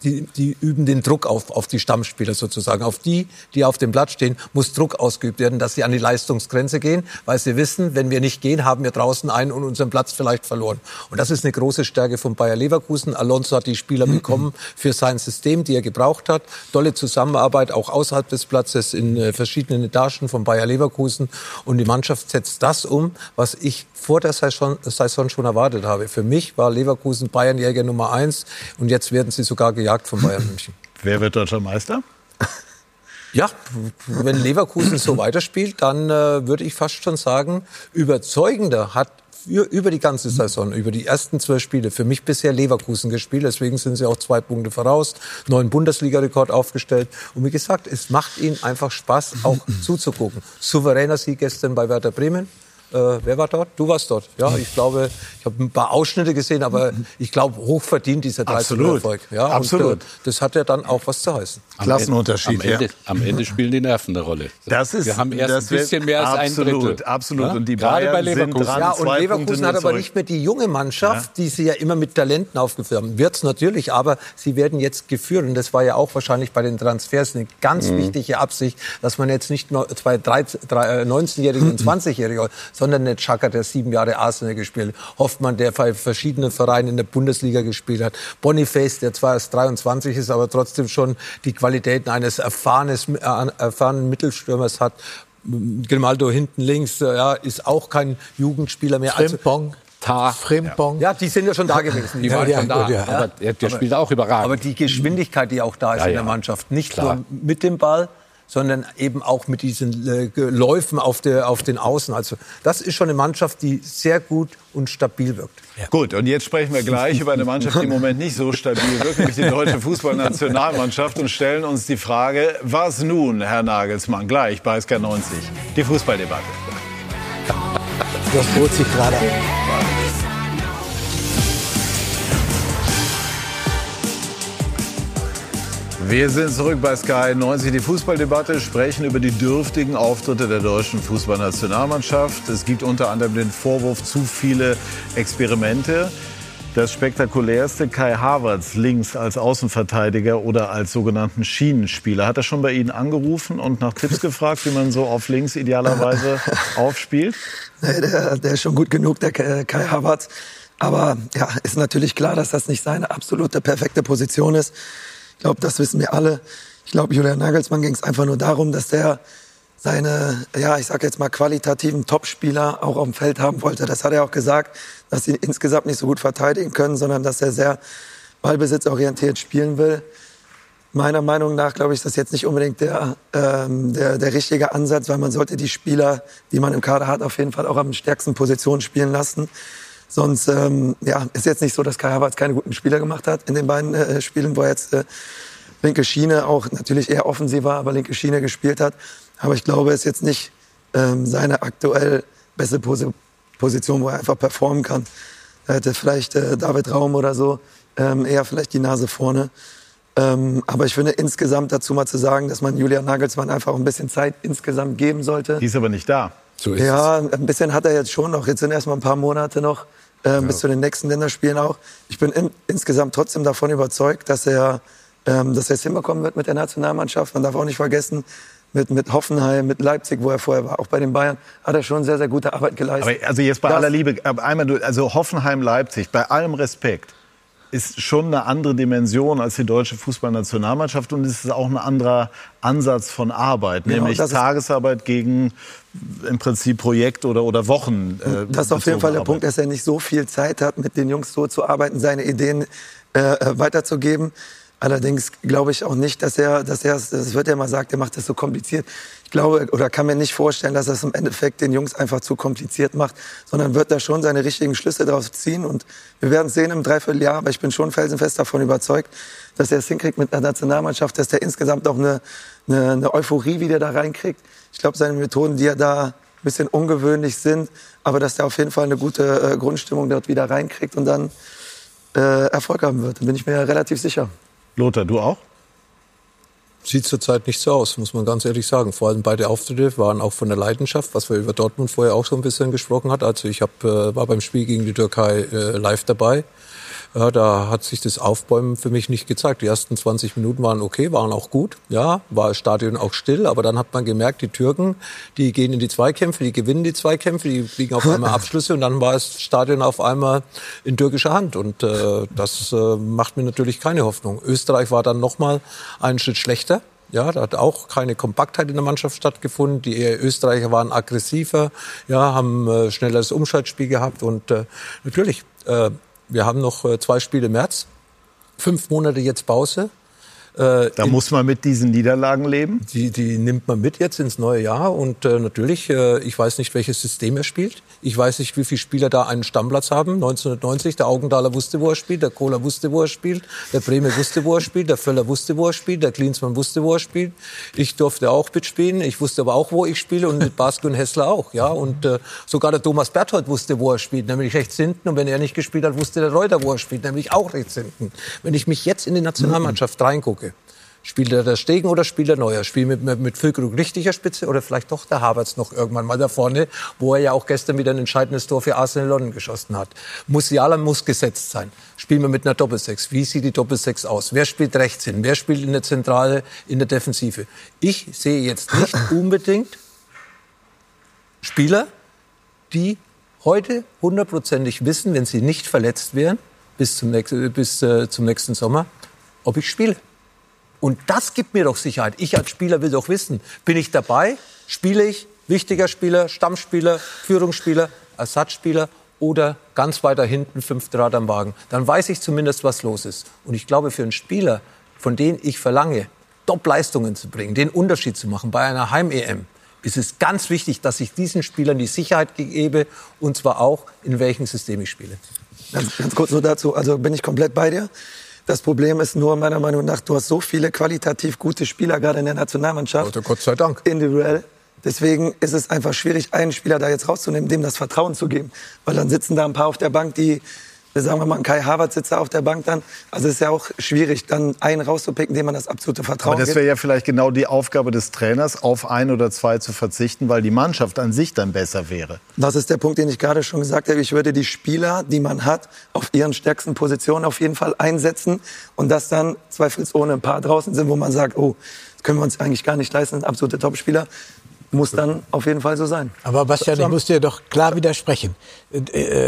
die, die üben den Druck auf, auf die Stammspieler sozusagen. Auf die, die auf dem Blatt stehen, muss Druck ausgeübt werden, dass sie an die Leistungsgrenze gehen, weil sie wissen, wenn wir nicht gehen, haben wir draußen einen und unseren Platz vielleicht verloren. Und das ist eine große Stärke von Bayer Leverkusen. Alonso hat die Spieler bekommen für sein System, die er gebraucht hat. Tolle Zusammenarbeit auch außerhalb des Platzes in äh, verschiedenen Etagen von Bayer Leverkusen. Und die Mannschaft setzt das um, was ich vor der Saison, Saison schon erwartet habe. Für mich war Leverkusen Bayernjäger Nummer eins und jetzt werden sie sogar gejagt von Bayern München. Wer wird deutscher Meister? Ja, wenn Leverkusen so weiterspielt, dann äh, würde ich fast schon sagen, überzeugender hat für, über die ganze Saison, über die ersten zwölf Spiele, für mich bisher Leverkusen gespielt. Deswegen sind sie auch zwei Punkte voraus, neuen Bundesliga-Rekord aufgestellt. Und wie gesagt, es macht ihnen einfach Spaß, auch zuzugucken. Souveräner Sieg gestern bei Werder Bremen. Äh, wer war dort? Du warst dort. Ja, ich glaube, ich habe ein paar Ausschnitte gesehen, aber ich glaube, hochverdient dieser 13 Absolut. Erfolg. Ja, Absolut. Und, äh, das hat ja dann auch was zu heißen. Klassenunterschied, Am Ende, ja. am Ende spielen die Nerven eine Rolle. Das ist, Wir haben erst das ein bisschen mehr als absolut, ein Drittel. Absolut, Ja? Und die Gerade Bayern bei Leverkusen. sind dran, Ja, und zwei Leverkusen Punkte hat aber zurück. nicht mehr die junge Mannschaft, die sie ja immer mit Talenten aufgeführt haben. Wird's natürlich, aber sie werden jetzt geführt. Und das war ja auch wahrscheinlich bei den Transfers eine ganz Mhm. wichtige Absicht, dass man jetzt nicht nur zwei 13 drei- äh, 19-Jährige und 20-Jährige, sondern nicht Chaka, der sieben Jahre Arsenal gespielt hat, Hoffmann, der bei verschiedenen Vereinen in der Bundesliga gespielt hat, Boniface, der zwar erst 23 ist, aber trotzdem schon die Qualitäten eines erfahrenes, äh, erfahrenen Mittelstürmers hat. Grimaldo hinten links, äh, ja, ist auch kein Jugendspieler mehr. Also, Frimpong. Tar. Frimpong. ja, die sind ja schon da gewesen. Die waren ja, schon da. gut, ja. Aber der, der spielt auch überragend. Aber die Geschwindigkeit, die auch da ist Ja, in der ja. Mannschaft, nicht Klar. nur mit dem Ball, sondern eben auch mit diesen äh, Läufen auf, der, auf den Außen. Also das ist schon eine Mannschaft, die sehr gut und stabil wirkt. Gut, und jetzt sprechen wir gleich über eine Mannschaft, die im Moment nicht so stabil wirkt, nämlich die deutsche Fußballnationalmannschaft und stellen uns die Frage, was nun, Herr Nagelsmann, gleich bei SK90, die Fußballdebatte. Das bot sich gerade an. Wir sind zurück bei Sky 90, die Fußballdebatte, sprechen über die dürftigen Auftritte der deutschen Fußballnationalmannschaft. Es gibt unter anderem den Vorwurf zu viele Experimente. Das spektakulärste Kai Havertz links als Außenverteidiger oder als sogenannten Schienenspieler. Hat er schon bei Ihnen angerufen und nach Tipps gefragt, wie man so auf links idealerweise aufspielt? Nee, der, der ist schon gut genug, der Kai Kai Havertz. Aber ja, ist natürlich klar, dass das nicht seine absolute perfekte Position ist. Ich glaube, das wissen wir alle. Ich glaube, Julian Nagelsmann ging es einfach nur darum, dass der seine, ja, ich sag jetzt mal qualitativen Topspieler auch auf dem Feld haben wollte. Das hat er auch gesagt, dass sie insgesamt nicht so gut verteidigen können, sondern dass er sehr ballbesitzorientiert spielen will. Meiner Meinung nach, glaube ich, ist das jetzt nicht unbedingt der, ähm, der, der richtige Ansatz, weil man sollte die Spieler, die man im Kader hat, auf jeden Fall auch am stärksten Position spielen lassen. Sonst ähm, ja, ist jetzt nicht so, dass Kai Havertz keine guten Spieler gemacht hat in den beiden äh, Spielen, wo er jetzt äh, linke Schiene auch natürlich eher offensiver, aber linke Schiene gespielt hat. Aber ich glaube, es ist jetzt nicht ähm, seine aktuell beste Pose Position, wo er einfach performen kann. Er hätte vielleicht äh, David Raum oder so ähm, eher vielleicht die Nase vorne. Ähm, aber ich finde insgesamt dazu mal zu sagen, dass man Julian Nagelsmann einfach ein bisschen Zeit insgesamt geben sollte. Die ist aber nicht da. So ist Ja, ein bisschen hat er jetzt schon noch. Jetzt sind erst mal ein paar Monate noch äh, bis zu den nächsten Länderspielen auch. Ich bin in, insgesamt trotzdem davon überzeugt, dass er, ähm, dass er es hinbekommen wird mit der Nationalmannschaft. Man darf auch nicht vergessen, mit, mit Hoffenheim, mit Leipzig, wo er vorher war, auch bei den Bayern, hat er schon sehr, sehr gute Arbeit geleistet. Aber also jetzt bei Das- aller Liebe, aber einmal, also Hoffenheim, Leipzig, bei allem Respekt. Ist schon eine andere Dimension als die deutsche Fußballnationalmannschaft und es ist auch ein anderer Ansatz von Arbeit, Genau, nämlich Tagesarbeit gegen im Prinzip Projekt oder, oder Wochen. äh, Das ist auf jeden Fall der Arbeit. Punkt, dass er nicht so viel Zeit hat, mit den Jungs so zu arbeiten, seine Ideen äh, äh, weiterzugeben. Allerdings glaube ich auch nicht, dass er, dass er, das wird ja immer gesagt, er macht das so kompliziert. Ich glaube oder kann mir nicht vorstellen, dass es im Endeffekt den Jungs einfach zu kompliziert macht, sondern wird da schon seine richtigen Schlüsse daraus ziehen. Und wir werden sehen im Dreivierteljahr, aber ich bin schon felsenfest davon überzeugt, dass er es hinkriegt mit einer Nationalmannschaft, dass er insgesamt auch eine, eine, eine Euphorie wieder da reinkriegt. Ich glaube, seine Methoden, die er da ein bisschen ungewöhnlich sind, aber dass er auf jeden Fall eine gute äh, Grundstimmung dort wieder reinkriegt und dann äh, Erfolg haben wird. Da bin ich mir relativ sicher. Lothar, du auch? Sieht zurzeit nicht so aus, muss man ganz ehrlich sagen. Vor allem beide Auftritte waren auch von der Leidenschaft, was wir über Dortmund vorher auch so ein bisschen gesprochen hat. Also ich hab, äh, war beim Spiel gegen die Türkei äh, live dabei. Ja, da hat sich das Aufbäumen für mich nicht gezeigt. Die ersten 20 Minuten waren okay, waren auch gut. Ja, war das Stadion auch still, aber dann hat man gemerkt, die Türken, die gehen in die Zweikämpfe, die gewinnen die Zweikämpfe, die kriegen auf einmal Abschlüsse und dann war das Stadion auf einmal in türkischer Hand und äh, das äh, macht mir natürlich keine Hoffnung. Österreich war dann noch mal einen Schritt schlechter. Ja, da hat auch keine Kompaktheit in der Mannschaft stattgefunden. Die Österreicher waren aggressiver, ja, haben äh, schnelleres Umschaltspiel gehabt und äh, natürlich, äh, wir haben noch äh, zwei Spiele im März, fünf Monate jetzt Pause. Äh, Da muss man mit diesen Niederlagen leben? Die, die nimmt man mit jetzt ins neue Jahr und äh, natürlich, äh, ich weiß nicht, welches System er spielt. Ich weiß nicht, wie viele Spieler da einen Stammplatz haben. 1990, der Augenthaler wusste, wo er spielt, der Kohler wusste, wo er spielt, der Bremer wusste, wo er spielt, der Völler wusste, wo er spielt, der Klinsmann wusste, wo er spielt. Ich durfte auch mitspielen, ich wusste aber auch, wo ich spiele und mit Basko und Hessler auch. Ja, und äh, sogar der Thomas Berthold wusste, wo er spielt, nämlich rechts hinten. Und wenn er nicht gespielt hat, wusste der Reuter, wo er spielt, nämlich auch rechts hinten. Wenn ich mich jetzt in die Nationalmannschaft reingucke, Spielt er der Stegen oder spielt er Neuer? Spielt mit, mit, mit Füllkrug richtiger Spitze oder vielleicht doch der Havertz noch irgendwann mal da vorne, wo er ja auch gestern wieder ein entscheidendes Tor für Arsenal London geschossen hat. Musiala muss gesetzt sein. Spielen wir mit einer Doppelsechs. Wie sieht die Doppelsechs aus? Wer spielt rechts hin? Wer spielt in der Zentrale, in der Defensive? Ich sehe jetzt nicht unbedingt Spieler, die heute hundertprozentig wissen, wenn sie nicht verletzt wären, bis zum, nächsten, bis, äh, zum nächsten Sommer, ob ich spiele. Und das gibt mir doch Sicherheit. Ich als Spieler will doch wissen, bin ich dabei, spiele ich, wichtiger Spieler, Stammspieler, Führungsspieler, Ersatzspieler oder ganz weiter hinten, fünfte Rad am Wagen. Dann weiß ich zumindest, was los ist. Und ich glaube, für einen Spieler, von dem ich verlange, Top-Leistungen zu bringen, den Unterschied zu machen bei einer Heim-EM, ist es ganz wichtig, dass ich diesen Spielern die Sicherheit gebe, und zwar auch, in welchem System ich spiele. Ganz, ganz kurz nur dazu, also bin ich komplett bei dir. Das Problem ist nur meiner Meinung nach, du hast so viele qualitativ gute Spieler gerade in der Nationalmannschaft. Gott sei Dank. Individuell. Deswegen ist es einfach schwierig, einen Spieler da jetzt rauszunehmen, dem das Vertrauen zu geben. Weil dann sitzen da ein paar auf der Bank, die, sagen wir mal, Kai Havertz sitzt da auf der Bank dann. Also es ist ja auch schwierig, dann einen rauszupicken, dem man das absolute Vertrauen Aber das wäre ja vielleicht genau die Aufgabe des Trainers, auf ein oder zwei zu verzichten, weil die Mannschaft an sich dann besser wäre. Das ist der Punkt, den ich gerade schon gesagt habe. Ich würde die Spieler, die man hat, auf ihren stärksten Positionen auf jeden Fall einsetzen und dass dann zweifelsohne ein paar draußen sind, wo man sagt, oh, das können wir uns eigentlich gar nicht leisten, absolute Topspieler. Muss dann auf jeden Fall so sein. Aber Bastian, ich muss dir doch klar widersprechen. Äh,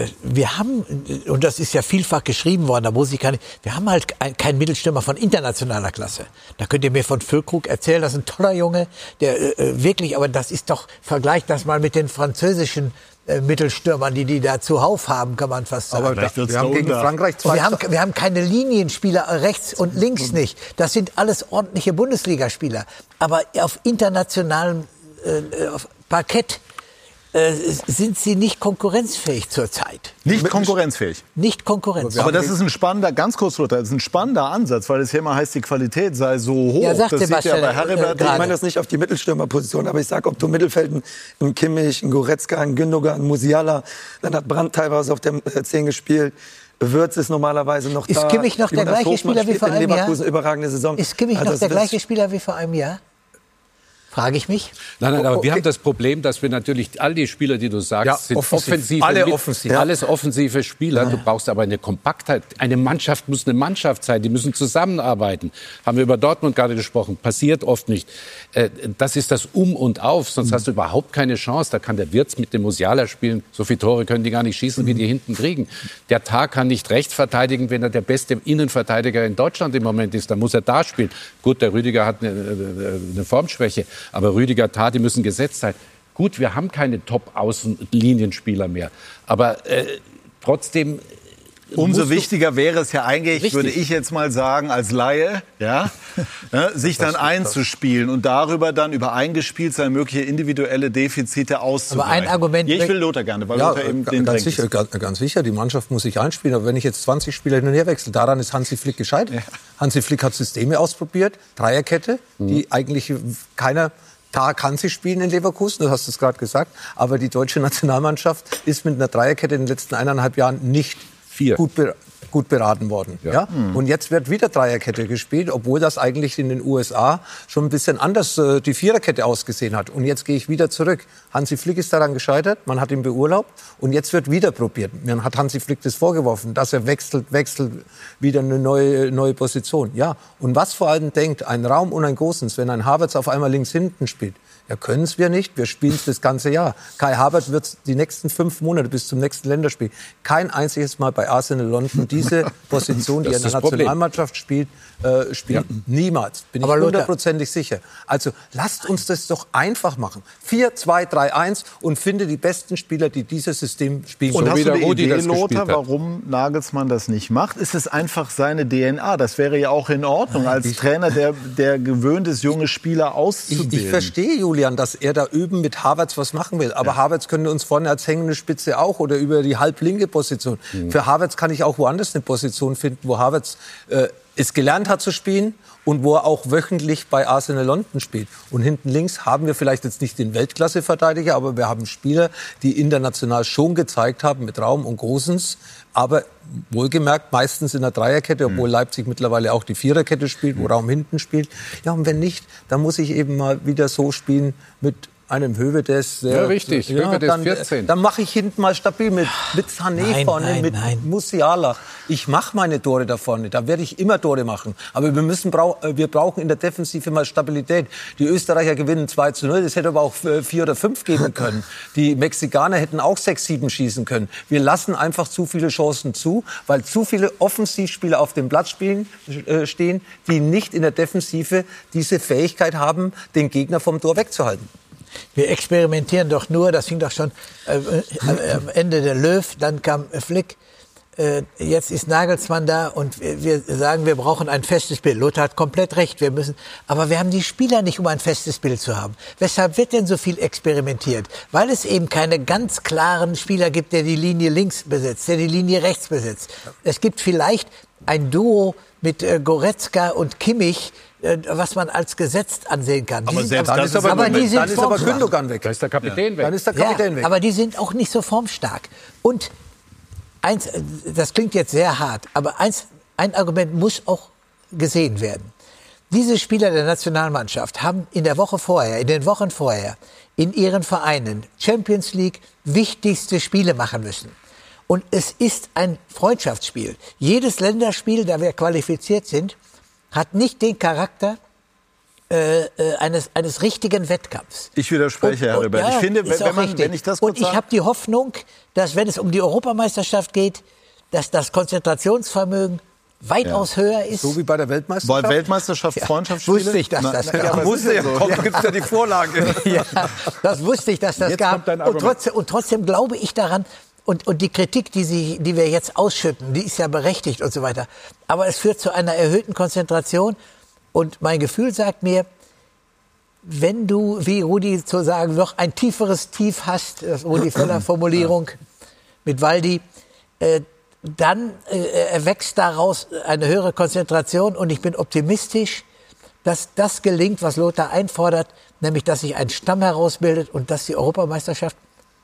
äh, Wir haben, und das ist ja vielfach geschrieben worden, da muss ich gar nicht, wir haben halt ein- keinen Mittelstürmer von internationaler Klasse. Da könnt ihr mir von Füllkrug erzählen, das ist ein toller Junge, der äh, äh, wirklich, aber das ist doch, vergleicht das mal mit den französischen äh, Mittelstürmern, die die da zuhauf haben, kann man fast sagen. Aber da, wir haben gegen Frankreich zwei wir haben, wir haben keine Linienspieler rechts und links nicht. Das sind alles ordentliche Bundesligaspieler. Aber auf internationalem äh, auf Parkett äh, sind sie nicht konkurrenzfähig zurzeit. Nicht konkurrenzfähig. Nicht konkurrenzfähig. Aber das ist ein spannender, ganz kurz, Lothar, das ist ein spannender Ansatz, weil es hier immer heißt, die Qualität sei so hoch. Ja, sagt das sieht Sebastian, ja bei Heribert. ich meine das nicht auf die Mittelstürmerposition, aber ich sage, ob du Mittelfeld einen- einen Kimmich, einen Goretzka, einen Gündogan, einen Musiala, dann hat Brandt teilweise auf der äh, 10 gespielt. Würz ist normalerweise noch Ist da. Kimmich noch der gleiche Hofmann Spieler wie vor in einem Jahr? Überragende Saison. Ist Kimmich Also noch der gleiche Spieler wie vor einem Jahr? Frage ich mich. Nein, nein, aber Okay. wir haben das Problem, dass wir natürlich all die Spieler, die du sagst, Ja, sind offensiv. offensive, Alle mit- offensiv. alles offensive Spieler. Du brauchst aber eine Kompaktheit. Eine Mannschaft muss eine Mannschaft sein. Die müssen zusammenarbeiten. Haben wir über Dortmund gerade gesprochen. Passiert oft nicht. Äh, Das ist das Um und Auf. Sonst hast du überhaupt keine Chance. Da kann der Wirtz mit dem Musiala spielen. So viele Tore können die gar nicht schießen, wie die hinten kriegen. Der Tag kann nicht rechts verteidigen, wenn er der beste Innenverteidiger in Deutschland im Moment ist. Dann muss er da spielen. Gut, der Rüdiger hat eine, eine Formschwäche. Aber Rüdiger, Tat, müssen gesetzt sein. Gut, wir haben keine Top-Außenlinienspieler mehr. Aber äh, trotzdem. Umso wichtiger wäre es ja eigentlich, Richtig. würde ich jetzt mal sagen, als Laie, ja, ne, sich dann einzuspielen und darüber dann über eingespielt sein mögliche individuelle Defizite auszugleichen. Aber ein Argument- Ich will Lothar gerne, weil Ja, Lothar eben den ganz sicher, ganz, ganz sicher, die Mannschaft muss sich einspielen. Aber wenn ich jetzt 20 Spieler hin und her wechsle, daran ist Hansi Flick gescheitert. Hansi Flick hat Systeme ausprobiert, Dreierkette, Mhm. die eigentlich keiner da kann sie spielen in Leverkusen, du hast es gerade gesagt. Aber die deutsche Nationalmannschaft ist mit einer Dreierkette in den letzten eineinhalb Jahren nicht gut, be gut beraten worden. Ja. Mhm. Und jetzt wird wieder Dreierkette gespielt, obwohl das eigentlich in den USA schon ein bisschen anders äh, die Viererkette ausgesehen hat. Und jetzt gehe ich wieder zurück. Hansi Flick ist daran gescheitert, man hat ihn beurlaubt und jetzt wird wieder probiert. Man hat Hansi Flick das vorgeworfen, dass er wechselt, wechselt, wieder eine neue, neue Position. Ja, und was vor allem denkt, ein Raum und ein Gosens, wenn ein Havertz auf einmal links hinten spielt, ja, können es wir nicht. Wir spielen es das ganze Jahr. Kai Havertz wird die nächsten fünf Monate bis zum nächsten Länderspiel kein einziges Mal bei Arsenal London diese Position, die er in der das Problem. Nationalmannschaft spielt, äh, spielen. Niemals. Bin Aber ich hundertprozentig sicher. Also lasst uns das doch einfach machen. 4, 2, 3, 1 und finde die besten Spieler, die dieses System spielen. Und So hast du der eine Rudi Idee, das gespielt Lothar, warum Nagelsmann das nicht macht? Ist es einfach seine DNA? Das wäre ja auch in Ordnung, als Trainer, der, der gewöhnt ist, junge Spieler Ich, auszubilden. ich verstehe, Julian, dass er da üben mit Havertz was machen will. Aber Havertz könnte uns vorne als hängende Spitze auch oder über die halblinke Position. Mhm. Für Havertz kann ich auch woanders eine Position finden, wo Havertz äh, es gelernt hat zu spielen und wo er auch wöchentlich bei Arsenal London spielt. Und hinten links haben wir vielleicht jetzt nicht den Weltklasse-Verteidiger, aber wir haben Spieler, die international schon gezeigt haben mit Raum und Großens, aber wohlgemerkt meistens in der Dreierkette, obwohl Leipzig mittlerweile auch die Viererkette spielt, wo Raum hinten spielt. Ja, und wenn nicht, dann muss ich eben mal wieder so spielen mit einem Hövedes. der- Ja, richtig. Hövedes dann, 14. Dann mache ich hinten mal stabil mit, mit Sané Nein, vorne, nein, mit nein. Musiala. Ich mache meine Tore da vorne. Da werde ich immer Tore machen. Aber wir müssen brau äh, wir brauchen in der Defensive mal Stabilität. Die Österreicher gewinnen 2 zu 0. Es hätte aber auch äh, 4 oder 5 geben können. Die Mexikaner hätten auch 6, 7 schießen können. Wir lassen einfach zu viele Chancen zu, weil zu viele Offensivspieler auf dem Platz spielen, äh, stehen, die nicht in der Defensive diese Fähigkeit haben, den Gegner vom Tor wegzuhalten. Wir experimentieren doch nur, das fing doch schon äh, äh, am Ende der Löw, dann kam Flick, äh, jetzt ist Nagelsmann da und wir, wir sagen, wir brauchen ein festes Bild. Lothar hat komplett recht, wir müssen, aber wir haben die Spieler nicht, um ein festes Bild zu haben. Weshalb wird denn so viel experimentiert? Weil es eben keine ganz klaren Spieler gibt, der die Linie links besetzt, der die Linie rechts besetzt. Es gibt vielleicht ein Duo mit äh, Goretzka und Kimmich, äh, was man als gesetzt ansehen kann. Die Aber sind selbst aber, das ist aber aber die Moment- sind Dann ist aber. Gündogan weg. Da ist der Kapitän weg. Dann ist der Kapitän ja, weg. Aber die sind auch nicht so formstark. Und eins, äh, das klingt jetzt sehr hart, aber eins, ein Argument muss auch gesehen werden. Diese Spieler der Nationalmannschaft haben in der Woche vorher, in den Wochen vorher, in ihren Vereinen Champions League wichtigste Spiele machen müssen. Und es ist ein Freundschaftsspiel. Jedes Länderspiel, da wir qualifiziert sind, hat nicht den Charakter äh, äh, eines, eines richtigen Wettkampfs. Ich widerspreche, Herr Ribert. ich finde, wenn, man, wenn ich das Und ich habe die Hoffnung, dass wenn es um die Europameisterschaft geht, dass das Konzentrationsvermögen weitaus höher ist. So wie bei der Weltmeisterschaft. Weil Weltmeisterschaft Freundschaftsspiele? Wusste ich, dass Na, das ja, gab. es Wusste ja, so. komm, gibt's ja die Vorlage. ja, das wusste ich, dass das Jetzt gab. Und trotzdem, und trotzdem glaube ich daran, und, und die Kritik, die, sie, die wir jetzt ausschütten, die ist ja berechtigt und so weiter. Aber es führt zu einer erhöhten Konzentration. Und mein Gefühl sagt mir, wenn du, wie Rudi zu sagen, noch ein tieferes Tief hast, das Rudi Völler Formulierung mit Waldi, äh, dann äh, erwächst daraus eine höhere Konzentration und ich bin optimistisch, dass das gelingt, was Lothar einfordert, nämlich dass sich ein Stamm herausbildet und dass die Europameisterschaft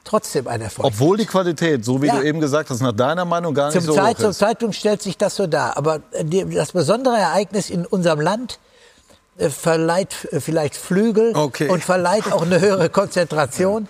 trotzdem ein Erfolg. Obwohl die Qualität, so wie Ja. du eben gesagt hast, nach deiner Meinung gar nicht Zum, so Zeit, hoch zum ist. Zeitpunkt stellt sich das so dar. Aber äh, das besondere Ereignis in unserem Land äh, verleiht äh, vielleicht Flügel Okay. und verleiht auch eine höhere Konzentration.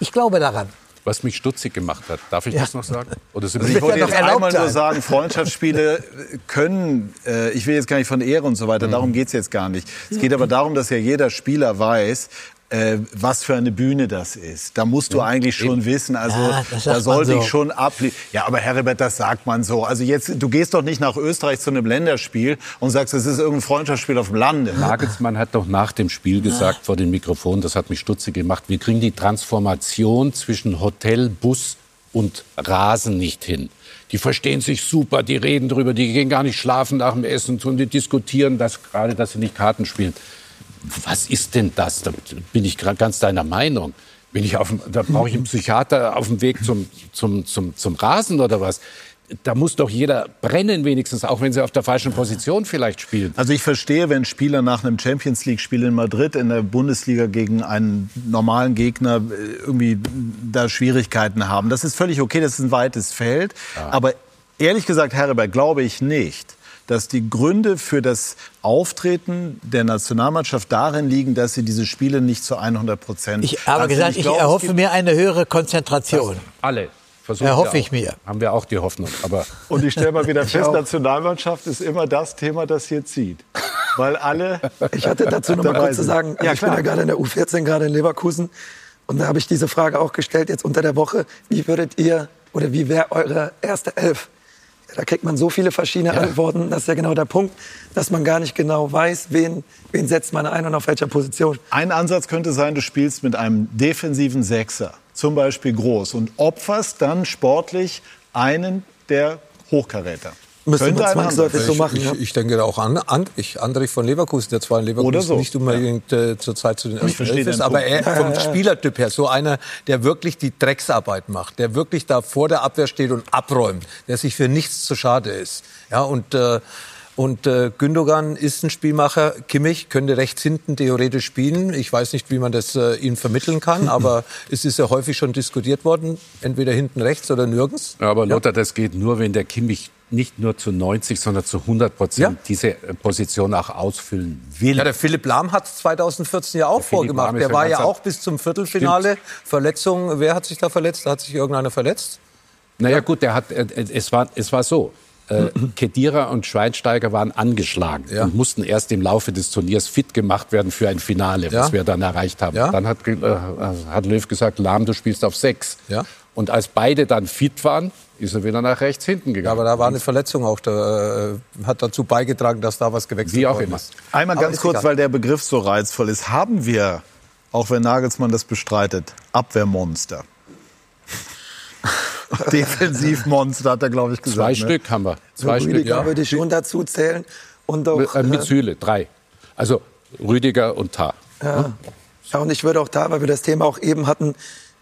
Ich glaube daran. Was mich stutzig gemacht hat, darf ich Ja. das noch sagen? Oder sind Also ich wollte ja jetzt einmal nur sein. sagen, Freundschaftsspiele können, äh, ich will jetzt gar nicht von Ehre und so weiter, darum geht's jetzt gar nicht. Es geht aber darum, dass ja jeder Spieler weiß, äh, was für eine Bühne das ist. Da musst du eigentlich schon wissen, also Ja, da sollte so. ich schon abliefern. Ja, aber Herbert, das sagt man so. Also jetzt, du gehst doch nicht nach Österreich zu einem Länderspiel und sagst, es ist irgendein Freundschaftsspiel auf dem Lande. Nagelsmann hat doch nach dem Spiel gesagt vor dem Mikrofon, das hat mich stutzig gemacht, wir kriegen die Transformation zwischen Hotel, Bus und Rasen nicht hin. Die verstehen sich super, die reden drüber, die gehen gar nicht schlafen nach dem Essen und die diskutieren das gerade, dass sie nicht Karten spielen. Was ist denn das? Da bin ich gerade ganz deiner Meinung. Bin ich auf dem, da brauche ich einen Psychiater auf dem Weg zum, zum, zum, zum Rasen oder was? Da muss doch jeder brennen wenigstens, auch wenn sie auf der falschen Position vielleicht spielen. Also ich verstehe, wenn Spieler nach einem Champions League-Spiel in Madrid in der Bundesliga gegen einen normalen Gegner äh, irgendwie da Schwierigkeiten haben. Das ist völlig okay, das ist ein weites Feld. Aber ehrlich gesagt, Herbert, glaube ich nicht, dass die Gründe für das Auftreten der Nationalmannschaft darin liegen, dass sie diese Spiele nicht zu 100 Prozent. Ich habe gesagt, ich erhoffe mir eine höhere Konzentration. Alle. Versuchen Erhoffe ich mir. Haben wir auch die Hoffnung. Aber Und ich stelle mal wieder Ich fest. Nationalmannschaft ist immer das Thema, das hier zieht. Weil alle. Ich hatte dazu noch mal kurz zu sagen, also ja, ich bin klar. ja gerade in der U14, gerade in Leverkusen. Und da habe ich diese Frage auch gestellt jetzt unter der Woche. Wie würdet ihr oder wie wäre eure erste Elf? Ja, da kriegt man so viele verschiedene Antworten. Das ist ja genau der Punkt, dass man gar nicht genau weiß, wen, wen setzt man ein und auf welcher Position. Ein Ansatz könnte sein, du spielst mit einem defensiven Sechser, zum Beispiel groß, und opferst dann sportlich einen der Hochkaräter. Müsste Könnte man zwangsläufig so machen. Ich, ja. ich, ich denke da auch an Andrich, Andrich von Leverkusen, der zwar in Leverkusen so, nicht unbedingt äh, zurzeit zu den ersten verstehe Elf ist, aber er vom Spielertyp her so einer, der wirklich die Drecksarbeit macht, der wirklich da vor der Abwehr steht und abräumt, der sich für nichts zu schade ist. Ja und äh, und äh, Gündogan ist ein Spielmacher. Kimmich könnte rechts hinten theoretisch spielen. Ich weiß nicht, wie man das äh, ihm vermitteln kann, aber es ist ja häufig schon diskutiert worden, entweder hinten rechts oder nirgends. Ja, aber Lothar, das geht nur, wenn der Kimmich nicht nur zu 90, sondern zu 100 Prozent diese äh, Position auch ausfüllen will. Ja, der Philipp Lahm hat 2014 ja auch Philipp vorgemacht. Der ja war ja auch bis zum Viertelfinale. Verletzung, wer hat sich da verletzt? Hat sich irgendeiner verletzt? Naja gut, der hat, äh, es, war, es war so. Äh, Kedira und Schweinsteiger waren angeschlagen Ja. und mussten erst im Laufe des Turniers fit gemacht werden für ein Finale, was Ja. wir dann erreicht haben. Ja. Dann hat, äh, hat Löw gesagt, Lahm, du spielst auf sechs. Ja. Und als beide dann fit waren, ist er wieder nach rechts hinten gegangen. Ja, aber da war eine Verletzung auch, da, äh, hat dazu beigetragen, dass da was gewechselt Wie auch worden immer. ist. Einmal Aber ganz ist kurz, egal. weil der Begriff so reizvoll ist. Haben wir, auch wenn Nagelsmann das bestreitet, Abwehrmonster? Defensivmonster, hat er, glaube ich, gesagt. Zwei ne? Stück haben wir. Zwei Rüdiger Stück. Ja. würde ich schon dazu zählen. Und auch, Äh, mit äh, Süle, drei. Also Rüdiger und Tah. Ja. ja, und ich würde auch da, weil wir das Thema auch eben hatten,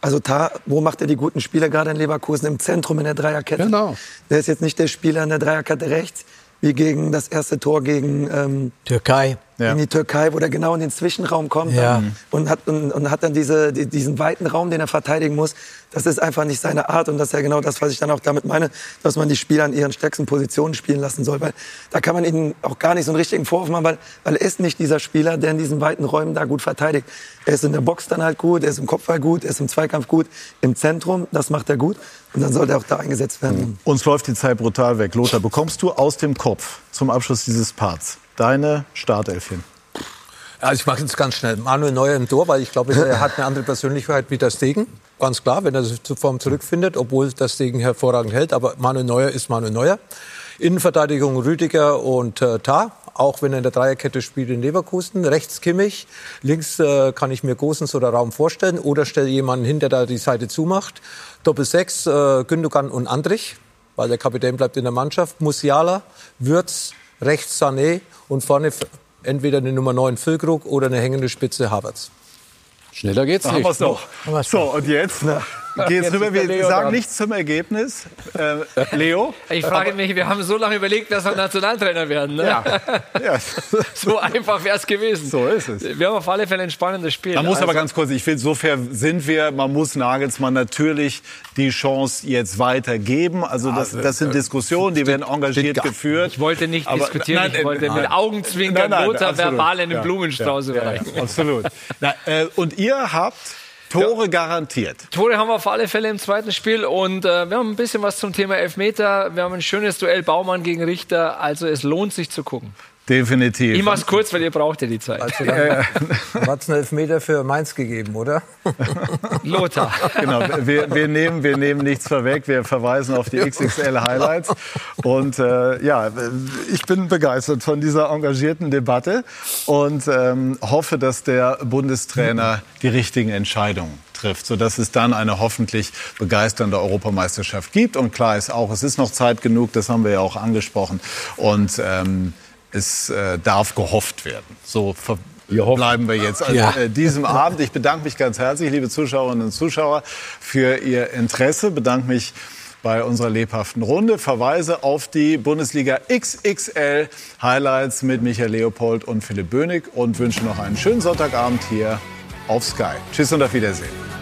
also da, wo macht er die guten Spieler gerade in Leverkusen? Im Zentrum in der Dreierkette. Genau. Der ist jetzt nicht der Spieler in der Dreierkette rechts, wie gegen das erste Tor gegen ähm, Türkei. in die Türkei, wo der genau in den Zwischenraum kommt Ja. und, hat, und, und hat dann diese, die, diesen weiten Raum, den er verteidigen muss. Das ist einfach nicht seine Art und das ist ja genau das, was ich dann auch damit meine, dass man die Spieler in ihren stärksten Positionen spielen lassen soll. Weil da kann man ihnen auch gar nicht so einen richtigen Vorwurf machen, weil, weil er ist nicht dieser Spieler, der in diesen weiten Räumen da gut verteidigt. Er ist in der Box dann halt gut, er ist im Kopfball gut, er ist im Zweikampf gut, im Zentrum, das macht er gut und dann sollte er auch da eingesetzt werden. Uns läuft die Zeit brutal weg. Lothar, bekommst du aus dem Kopf zum Abschluss dieses Parts deine Startelf hin? Also ich mache jetzt ganz schnell. Manuel Neuer im Tor, weil ich glaube, er hat eine andere Persönlichkeit wie der Stegen. Ganz klar, wenn er sich zur Form zurückfindet, obwohl der Stegen hervorragend hält. Aber Manuel Neuer ist Manuel Neuer. Innenverteidigung Rüdiger und äh, Tah. Auch wenn er in der Dreierkette spielt in Leverkusen. Rechts Kimmich. Links äh, kann ich mir Gosens oder Raum vorstellen. Oder stelle jemanden hin, der da die Seite zumacht. Doppel sechs, äh, Gündogan und Andrich. Weil der Kapitän bleibt in der Mannschaft. Musiala, Würz, rechts Sané und vorne entweder eine Nummer 9 Füllkrug oder eine hängende Spitze Havertz. Schneller geht's Da haben nicht. wir's doch. Haben wir's So, und jetzt? Geh jetzt rüber, wir sagen nichts zum Ergebnis. Äh, Leo? Ich frage mich, wir haben so lange überlegt, dass wir Nationaltrainer werden. Ne? Ja. ja. so einfach wäre es gewesen. So ist es. Wir haben auf alle Fälle ein spannendes Spiel. Man muss also, aber ganz kurz, ich finde, so fair sind wir. Man muss Nagelsmann natürlich die Chance jetzt weitergeben. Also das, das sind Diskussionen, die werden engagiert geführt. Ich wollte nicht aber, diskutieren, nein, ich wollte nein, mit Augenzwinkern nein, Lothar verbal einen ja, Blumenstrauß ja, überreichen. Ja, absolut. Na, äh, und ihr habt Tore ja. garantiert. Tore haben wir auf alle Fälle im zweiten Spiel und äh, wir haben ein bisschen was zum Thema Elfmeter. Wir haben ein schönes Duell Baumann gegen Richter. Also es lohnt sich zu gucken. Definitiv. Ich mach's kurz, weil ihr braucht ja die Zeit. Also dann hat es einen Elfmeter für Mainz gegeben, oder? Lothar. Genau, wir, wir, nehmen, wir nehmen nichts vorweg, wir verweisen auf die XXL Highlights. Und äh, ja, ich bin begeistert von dieser engagierten Debatte und ähm, hoffe, dass der Bundestrainer die richtigen Entscheidungen trifft, sodass es dann eine hoffentlich begeisternde Europameisterschaft gibt. Und klar ist auch, es ist noch Zeit genug, das haben wir ja auch angesprochen. Und ähm, es äh, darf gehofft werden. So bleiben wir jetzt an ja. Äh, diesem Abend. Ich bedanke mich ganz herzlich, liebe Zuschauerinnen und Zuschauer, für Ihr Interesse. Bedanke mich bei unserer lebhaften Runde. Verweise auf die Bundesliga XXL Highlights mit Michael Leopold und Philipp Bönig und wünsche noch einen schönen Sonntagabend hier auf Sky. Tschüss und auf Wiedersehen.